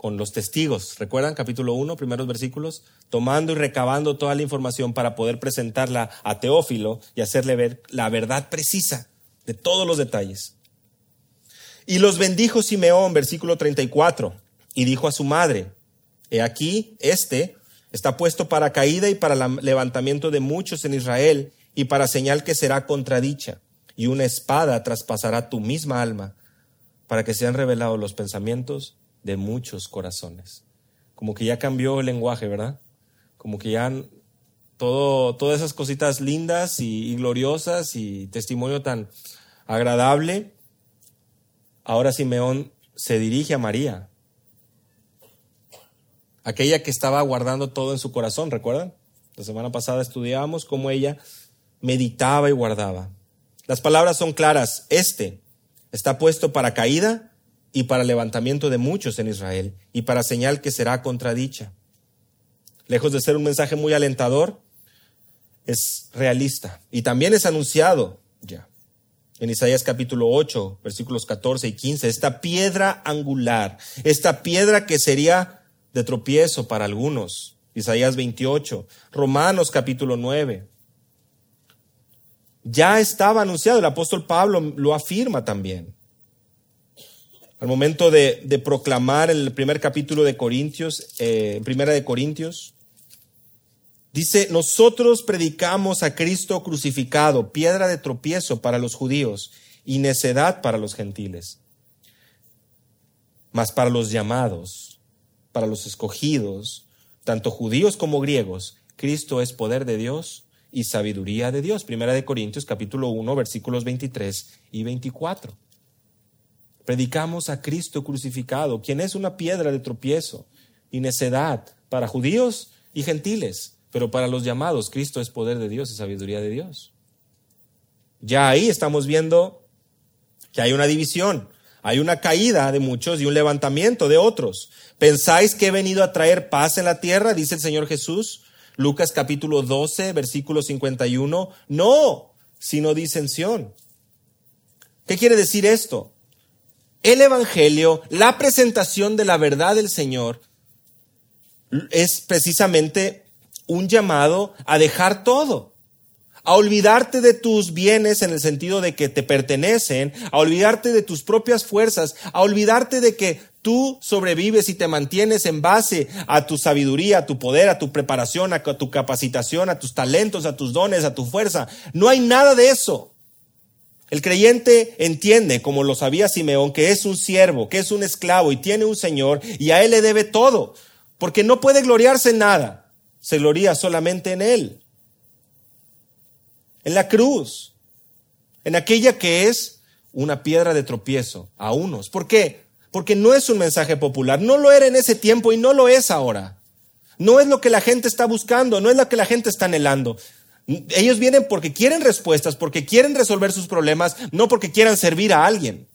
Speaker 1: con los testigos, ¿recuerdan? Capítulo 1, primeros versículos, tomando y recabando toda la información para poder presentarla a Teófilo y hacerle ver la verdad precisa de todos los detalles. Y los bendijo Simeón, versículo 34, y dijo a su madre, he aquí, este está puesto para caída y para levantamiento de muchos en Israel, y para señal que será contradicha, y una espada traspasará tu misma alma, para que sean revelados los pensamientos de muchos corazones. Como que ya cambió el lenguaje, ¿verdad? Como que ya todo, todas esas cositas lindas y, y gloriosas y testimonio tan agradable, ahora Simeón se dirige a María, aquella que estaba guardando todo en su corazón, ¿recuerdan? La semana pasada estudiábamos cómo ella meditaba y guardaba. Las palabras son claras. Este está puesto para caída y para levantamiento de muchos en Israel y para señal que será contradicha. Lejos de ser un mensaje muy alentador, es realista y también es anunciado ya. En Isaías capítulo 8, versículos 14 y 15, esta piedra angular, esta piedra que sería de tropiezo para algunos. Isaías 28, Romanos capítulo 9, ya estaba anunciado, el apóstol Pablo lo afirma también. Al momento de, proclamar el primer capítulo de Corintios, eh, primera de Corintios, dice, nosotros predicamos a Cristo crucificado, piedra de tropiezo para los judíos y necedad para los gentiles. Mas para los llamados, para los escogidos, tanto judíos como griegos, Cristo es poder de Dios y sabiduría de Dios. Primera de Corintios capítulo 1 versículos 23 y 24. Predicamos a Cristo crucificado, quien es una piedra de tropiezo y necedad para judíos y gentiles, pero para los llamados Cristo es poder de Dios y sabiduría de Dios. Ya ahí estamos viendo que hay una división, hay una caída de muchos y un levantamiento de otros. ¿Pensáis que he venido a traer paz en la tierra? Dice el Señor Jesús. Lucas capítulo 12, versículo 51, no, sino disensión. ¿Qué quiere decir esto? El Evangelio, la presentación de la verdad del Señor, es precisamente un llamado a dejar todo, a olvidarte de tus bienes en el sentido de que te pertenecen, a olvidarte de tus propias fuerzas, a olvidarte de que Tú sobrevives y te mantienes en base a tu sabiduría, a tu poder, a tu preparación, a tu capacitación, a tus talentos, a tus dones, a tu fuerza. No hay nada de eso. El creyente entiende, como lo sabía Simeón, que es un siervo, que es un esclavo y tiene un Señor y a Él le debe todo, porque no puede gloriarse en nada, se gloria solamente en Él, en la cruz, en aquella que es una piedra de tropiezo a unos. ¿Por qué? porque no es un mensaje popular, no lo era en ese tiempo y no lo es ahora. No es lo que la gente está buscando, no es lo que la gente está anhelando. Ellos vienen porque quieren respuestas, porque quieren resolver sus problemas, no porque quieran servir a alguien.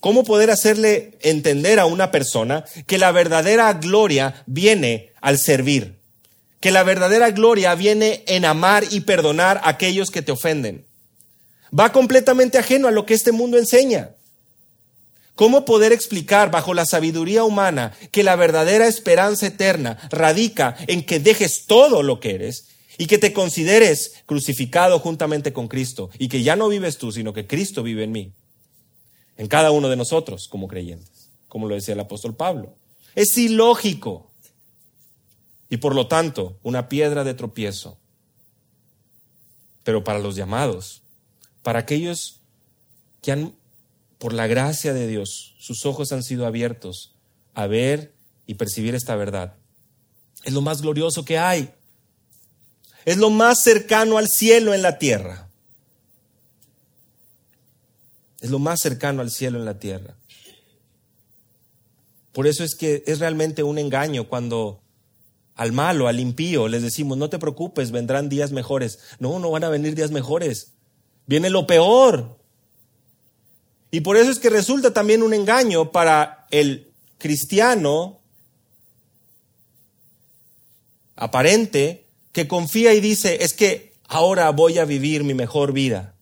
Speaker 1: ¿Cómo poder hacerle entender a una persona que la verdadera gloria viene al servir? Que la verdadera gloria viene en amar y perdonar a aquellos que te ofenden. Va completamente ajeno a lo que este mundo enseña. ¿Cómo poder explicar bajo la sabiduría humana que la verdadera esperanza eterna radica en que dejes todo lo que eres y que te consideres crucificado juntamente con Cristo y que ya no vives tú, sino que Cristo vive en mí, en cada uno de nosotros como creyentes, como lo decía el apóstol Pablo. Es ilógico y por lo tanto una piedra de tropiezo. Pero para los llamados, para aquellos que han, por la gracia de Dios, sus ojos han sido abiertos a ver y percibir esta verdad, es lo más glorioso que hay. Es lo más cercano al cielo en la tierra. Es lo más cercano al cielo en la tierra. Por eso es que es realmente un engaño cuando al malo, al impío, les decimos, no te preocupes, vendrán días mejores. No, no van a venir días mejores. Viene lo peor. Y por eso es que resulta también un engaño para el cristiano aparente que confía y dice, es que ahora voy a vivir mi mejor vida.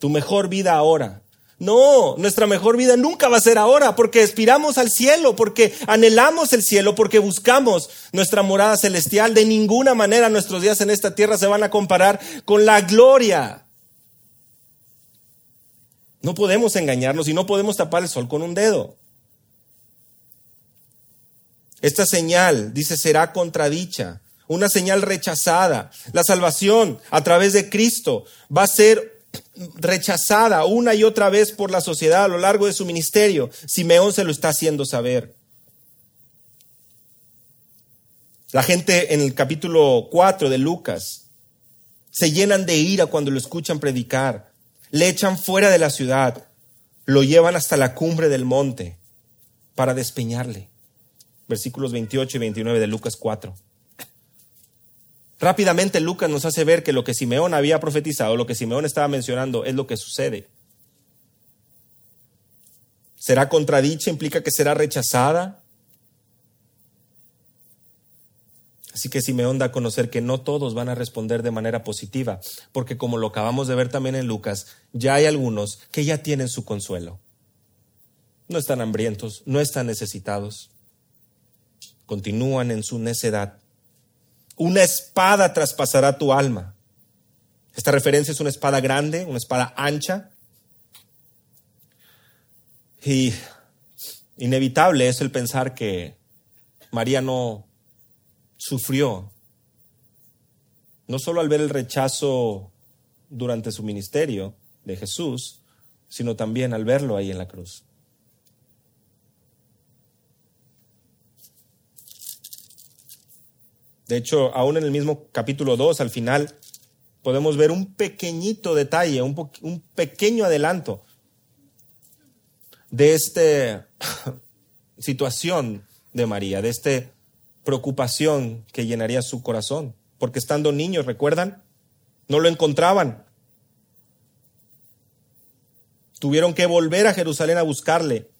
Speaker 1: Tu mejor vida ahora. No, nuestra mejor vida nunca va a ser ahora, porque aspiramos al cielo, porque anhelamos el cielo, porque buscamos nuestra morada celestial. De ninguna manera nuestros días en esta tierra se van a comparar con la gloria. No podemos engañarnos y no podemos tapar el sol con un dedo. Esta señal, dice, será contradicha, una señal rechazada. La salvación a través de Cristo va a ser rechazada una y otra vez por la sociedad a lo largo de su ministerio. Simeón se lo está haciendo saber. La gente en el capítulo 4 de Lucas se llenan de ira cuando lo escuchan predicar. Le echan fuera de la ciudad. Lo llevan hasta la cumbre del monte para despeñarle. Versículos 28 y 29 de Lucas 4. Rápidamente Lucas nos hace ver que lo que Simeón había profetizado, lo que Simeón estaba mencionando, es lo que sucede. ¿Será contradicha? ¿Implica que será rechazada? Así que Simeón da a conocer que no todos van a responder de manera positiva, porque como lo acabamos de ver también en Lucas, ya hay algunos que ya tienen su consuelo. No están hambrientos, no están necesitados, continúan en su necedad una espada traspasará tu alma. Esta referencia es una espada grande, una espada ancha. Y inevitable es el pensar que María no sufrió, no solo al ver el rechazo durante su ministerio de Jesús, sino también al verlo ahí en la cruz. De hecho, aún en el mismo capítulo 2, al final, podemos ver un pequeñito detalle, un, un pequeño adelanto de esta <laughs> situación de María, de esta preocupación que llenaría su corazón. Porque estando niños, ¿recuerdan? No lo encontraban. Tuvieron que volver a Jerusalén a buscarle.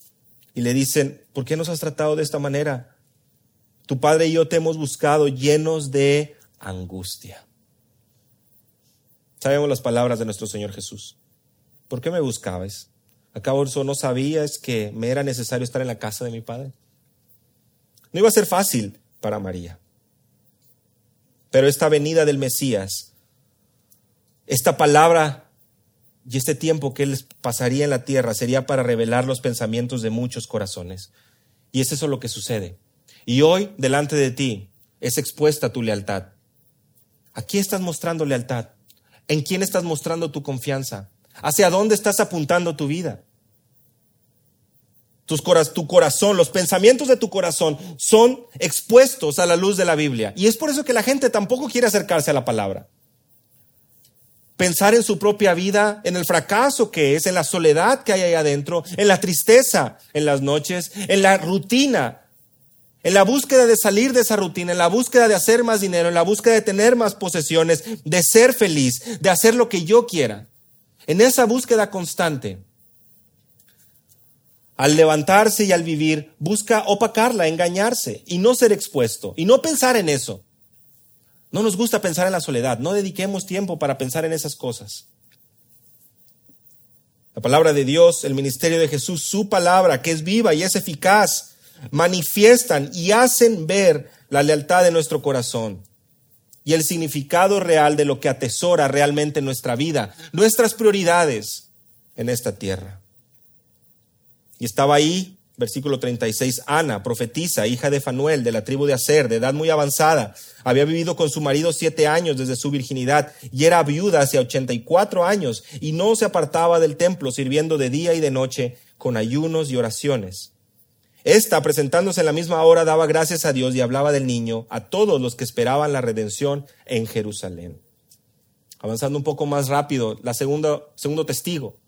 Speaker 1: Y le dicen, ¿por qué nos has tratado de esta manera? Tu padre y yo te hemos buscado llenos de angustia. Sabemos las palabras de nuestro Señor Jesús. ¿Por qué me buscabas? ¿Acaso no sabías que me era necesario estar en la casa de mi padre? No iba a ser fácil para María. Pero esta venida del Mesías, esta palabra y este tiempo que él pasaría en la tierra sería para revelar los pensamientos de muchos corazones. Y es eso lo que sucede. Y hoy, delante de ti, es expuesta tu lealtad. ¿A quién estás mostrando lealtad? ¿En quién estás mostrando tu confianza? ¿Hacia dónde estás apuntando tu vida? Tus tu corazón, los pensamientos de tu corazón son expuestos a la luz de la Biblia. Y es por eso que la gente tampoco quiere acercarse a la palabra. Pensar en su propia vida, en el fracaso que es, en la soledad que hay ahí adentro, en la tristeza en las noches, en la rutina en la búsqueda de salir de esa rutina, en la búsqueda de hacer más dinero, en la búsqueda de tener más posesiones, de ser feliz, de hacer lo que yo quiera. En esa búsqueda constante, al levantarse y al vivir, busca opacarla, engañarse y no ser expuesto y no pensar en eso. No nos gusta pensar en la soledad, no dediquemos tiempo para pensar en esas cosas. La palabra de Dios, el ministerio de Jesús, su palabra, que es viva y es eficaz, manifiestan y hacen ver la lealtad de nuestro corazón. y el significado real de lo que atesora realmente nuestra vida, nuestras prioridades en esta tierra. Y estaba ahí, versículo 36, Ana, profetisa, hija de Fanuel, de la tribu de Aser, de edad muy avanzada, había vivido con su marido siete años desde su virginidad y era viuda hacia ochenta y cuatro años y no se apartaba del templo, sirviendo de día y de noche con ayunos y oraciones. Esta, presentándose en la misma hora, daba gracias a Dios y hablaba del niño a todos los que esperaban la redención en Jerusalén. Avanzando un poco más rápido, la segunda, segundo testigo.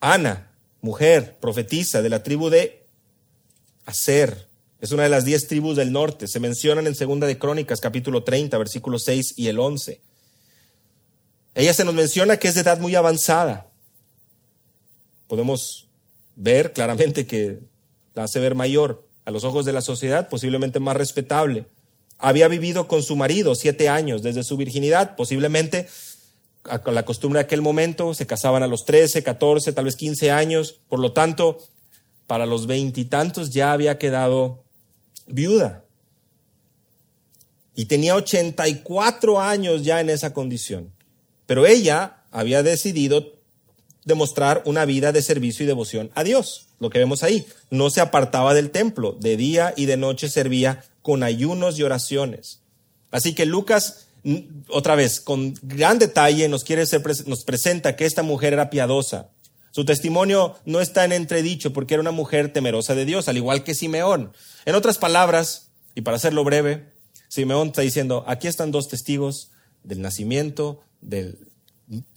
Speaker 1: Ana, mujer, profetisa de la tribu de Aser. Es una de las diez tribus del norte. Se mencionan en Segunda de Crónicas, capítulo 30, versículos 6 y el 11. Ella se nos menciona que es de edad muy avanzada. Podemos ver claramente que la hace ver mayor a los ojos de la sociedad, posiblemente más respetable. Había vivido con su marido siete años desde su virginidad, posiblemente con la costumbre de aquel momento, se casaban a los 13, 14, tal vez 15 años, por lo tanto, para los veintitantos ya había quedado viuda. Y tenía 84 años ya en esa condición. Pero ella había decidido demostrar una vida de servicio y devoción a Dios. Lo que vemos ahí, no se apartaba del templo, de día y de noche servía con ayunos y oraciones. Así que Lucas otra vez, con gran detalle nos, quiere nos presenta que esta mujer era piadosa. Su testimonio no está en entredicho porque era una mujer temerosa de Dios, al igual que Simeón. En otras palabras, y para hacerlo breve, Simeón está diciendo, aquí están dos testigos del nacimiento de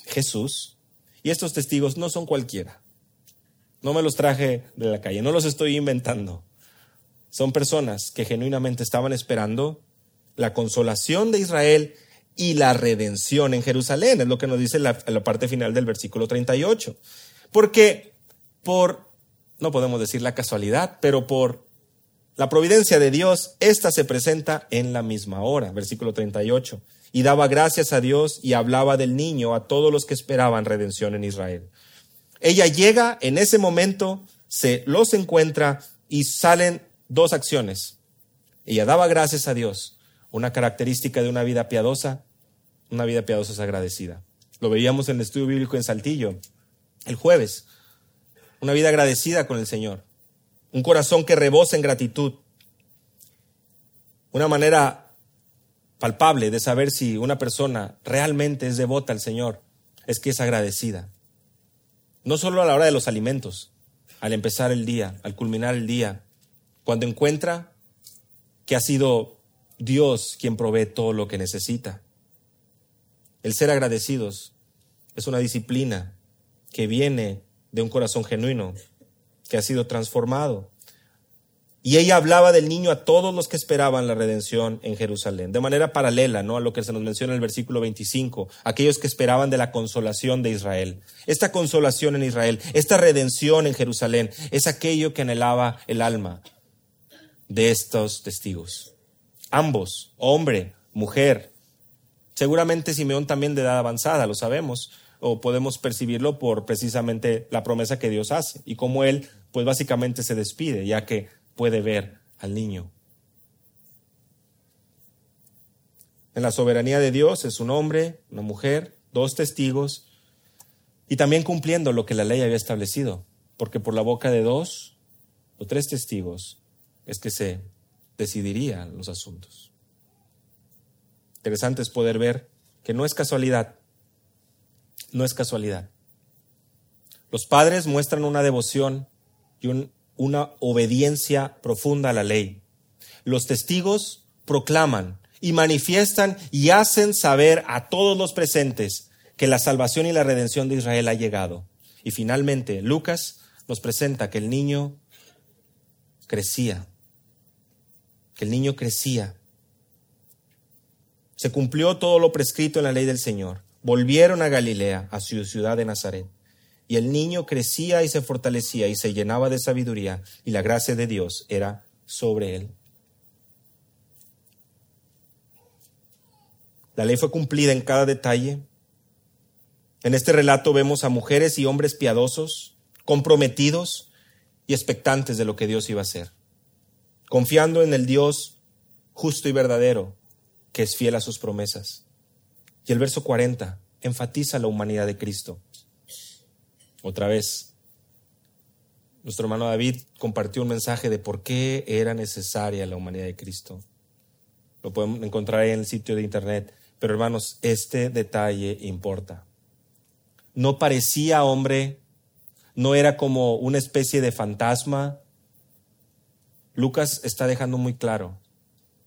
Speaker 1: Jesús, y estos testigos no son cualquiera. No me los traje de la calle, no los estoy inventando. Son personas que genuinamente estaban esperando la consolación de Israel y la redención en Jerusalén, es lo que nos dice la, parte final del versículo 38. Porque por, no podemos decir la casualidad, pero por la providencia de Dios, esta se presenta en la misma hora, versículo 38. Y daba gracias a Dios y hablaba del niño a todos los que esperaban redención en Israel. Ella llega en ese momento, se los encuentra y salen dos acciones. Ella daba gracias a Dios una característica de una vida piadosa, una vida piadosa es agradecida. Lo veíamos en el estudio bíblico en Saltillo el jueves. Una vida agradecida con el Señor. Un corazón que rebosa en gratitud. Una manera palpable de saber si una persona realmente es devota al Señor es que es agradecida. No solo a la hora de los alimentos, al empezar el día, al culminar el día, cuando encuentra que ha sido Dios quien provee todo lo que necesita. El ser agradecidos es una disciplina que viene de un corazón genuino, que ha sido transformado. Y ella hablaba del niño a todos los que esperaban la redención en Jerusalén, de manera paralela ¿no? a lo que se nos menciona en el versículo 25, aquellos que esperaban de la consolación de Israel. Esta consolación en Israel, esta redención en Jerusalén, es aquello que anhelaba el alma de estos testigos. Ambos, hombre, mujer. Seguramente Simeón también de edad avanzada, lo sabemos, o podemos percibirlo por precisamente la promesa que Dios hace y cómo él, pues básicamente se despide, ya que puede ver al niño. En la soberanía de Dios es un hombre, una mujer, dos testigos, y también cumpliendo lo que la ley había establecido, porque por la boca de dos o tres testigos es que se decidiría los asuntos. Interesante es poder ver que no es casualidad, no es casualidad. Los padres muestran una devoción y una obediencia profunda a la ley. Los testigos proclaman y manifiestan y hacen saber a todos los presentes que la salvación y la redención de Israel ha llegado. Y finalmente, Lucas nos presenta que el niño crecía que el niño crecía. Se cumplió todo lo prescrito en la ley del Señor. Volvieron a Galilea, a su ciudad de Nazaret. Y el niño crecía y se fortalecía y se llenaba de sabiduría, y la gracia de Dios era sobre él. La ley fue cumplida en cada detalle. En este relato vemos a mujeres y hombres piadosos, comprometidos y expectantes de lo que Dios iba a hacer confiando en el Dios justo y verdadero, que es fiel a sus promesas. Y el verso 40 enfatiza la humanidad de Cristo. Otra vez, nuestro hermano David compartió un mensaje de por qué era necesaria la humanidad de Cristo. Lo podemos encontrar en el sitio de internet. Pero hermanos, este detalle importa. No parecía hombre, no era como una especie de fantasma. Lucas está dejando muy claro,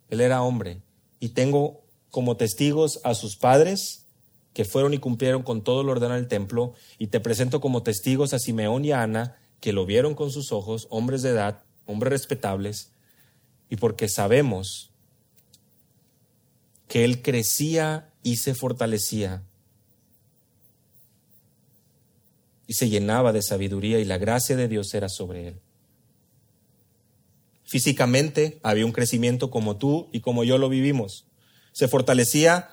Speaker 1: él era hombre. Y tengo como testigos a sus padres, que fueron y cumplieron con todo lo ordenado del templo, y te presento como testigos a Simeón y a Ana, que lo vieron con sus ojos, hombres de edad, hombres respetables, y porque sabemos que él crecía y se fortalecía y se llenaba de sabiduría y la gracia de Dios era sobre él. Físicamente había un crecimiento como tú y como yo lo vivimos. Se fortalecía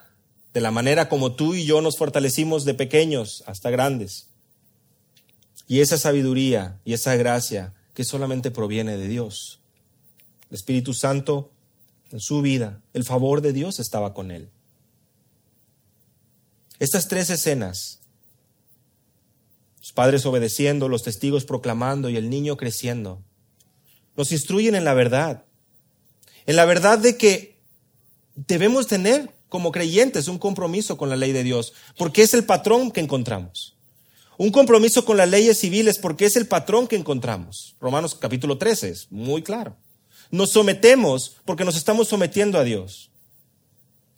Speaker 1: de la manera como tú y yo nos fortalecimos de pequeños hasta grandes. Y esa sabiduría y esa gracia que solamente proviene de Dios. El Espíritu Santo en su vida, el favor de Dios estaba con él. Estas tres escenas, los padres obedeciendo, los testigos proclamando y el niño creciendo, nos instruyen en la verdad, en la verdad de que debemos tener como creyentes un compromiso con la ley de Dios, porque es el patrón que encontramos. Un compromiso con las leyes civiles porque es el patrón que encontramos. Romanos capítulo 13 es muy claro. Nos sometemos porque nos estamos sometiendo a Dios.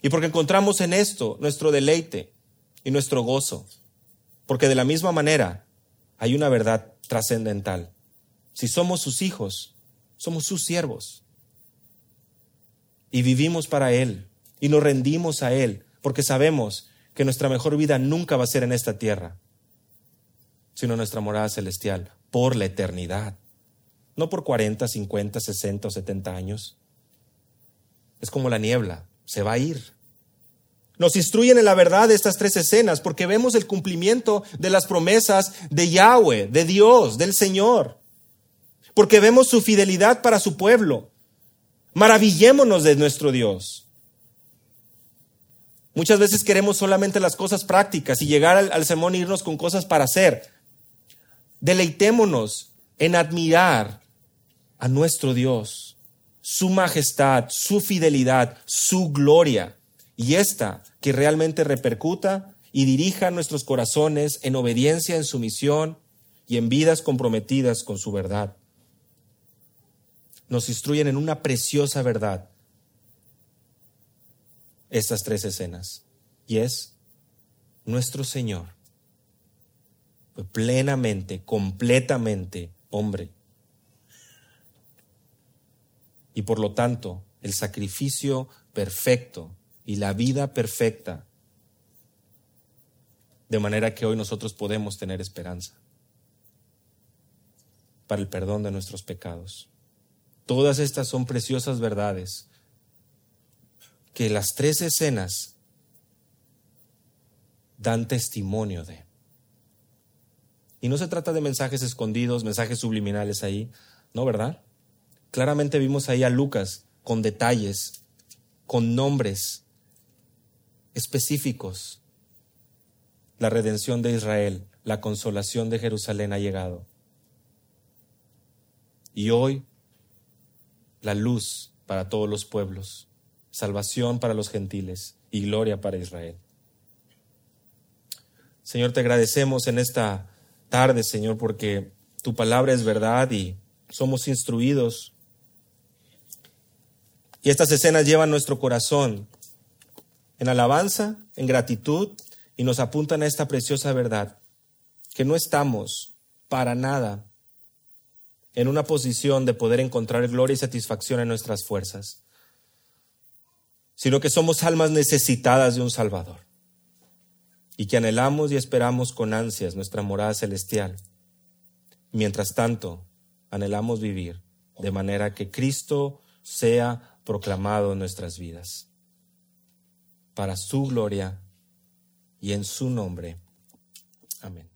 Speaker 1: Y porque encontramos en esto nuestro deleite y nuestro gozo. Porque de la misma manera hay una verdad trascendental. Si somos sus hijos, somos sus siervos. Y vivimos para Él. Y nos rendimos a Él. Porque sabemos que nuestra mejor vida nunca va a ser en esta tierra sino nuestra morada celestial, por la eternidad. No por 40, 50, 60 o 70 años. Es como la niebla, se va a ir. Nos instruyen en la verdad estas tres escenas porque vemos el cumplimiento de las promesas de Yahweh, de Dios, del Señor. Porque vemos su fidelidad para su pueblo. Maravillémonos de nuestro Dios. Muchas veces queremos solamente las cosas prácticas y llegar al, al sermón e irnos con cosas para hacer. Deleitémonos en admirar a nuestro Dios, su majestad, su fidelidad, su gloria, y esta que realmente repercuta y dirija nuestros corazones en obediencia, en sumisión y en vidas comprometidas con su verdad. Nos instruyen en una preciosa verdad estas tres escenas, y es nuestro Señor plenamente, completamente hombre. Y por lo tanto, el sacrificio perfecto y la vida perfecta, de manera que hoy nosotros podemos tener esperanza para el perdón de nuestros pecados. Todas estas son preciosas verdades que las tres escenas dan testimonio de. Y no se trata de mensajes escondidos, mensajes subliminales ahí, ¿no, verdad? Claramente vimos ahí a Lucas con detalles, con nombres específicos. La redención de Israel, la consolación de Jerusalén ha llegado. Y hoy la luz para todos los pueblos, salvación para los gentiles y gloria para Israel. Señor, te agradecemos en esta tarde, Señor, porque tu palabra es verdad y somos instruidos. Y estas escenas llevan nuestro corazón en alabanza, en gratitud y nos apuntan a esta preciosa verdad, que no estamos para nada en una posición de poder encontrar gloria y satisfacción en nuestras fuerzas, sino que somos almas necesitadas de un Salvador y que anhelamos y esperamos con ansias nuestra morada celestial. Mientras tanto, anhelamos vivir de manera que Cristo sea proclamado en nuestras vidas. Para su gloria y en su nombre. Amén.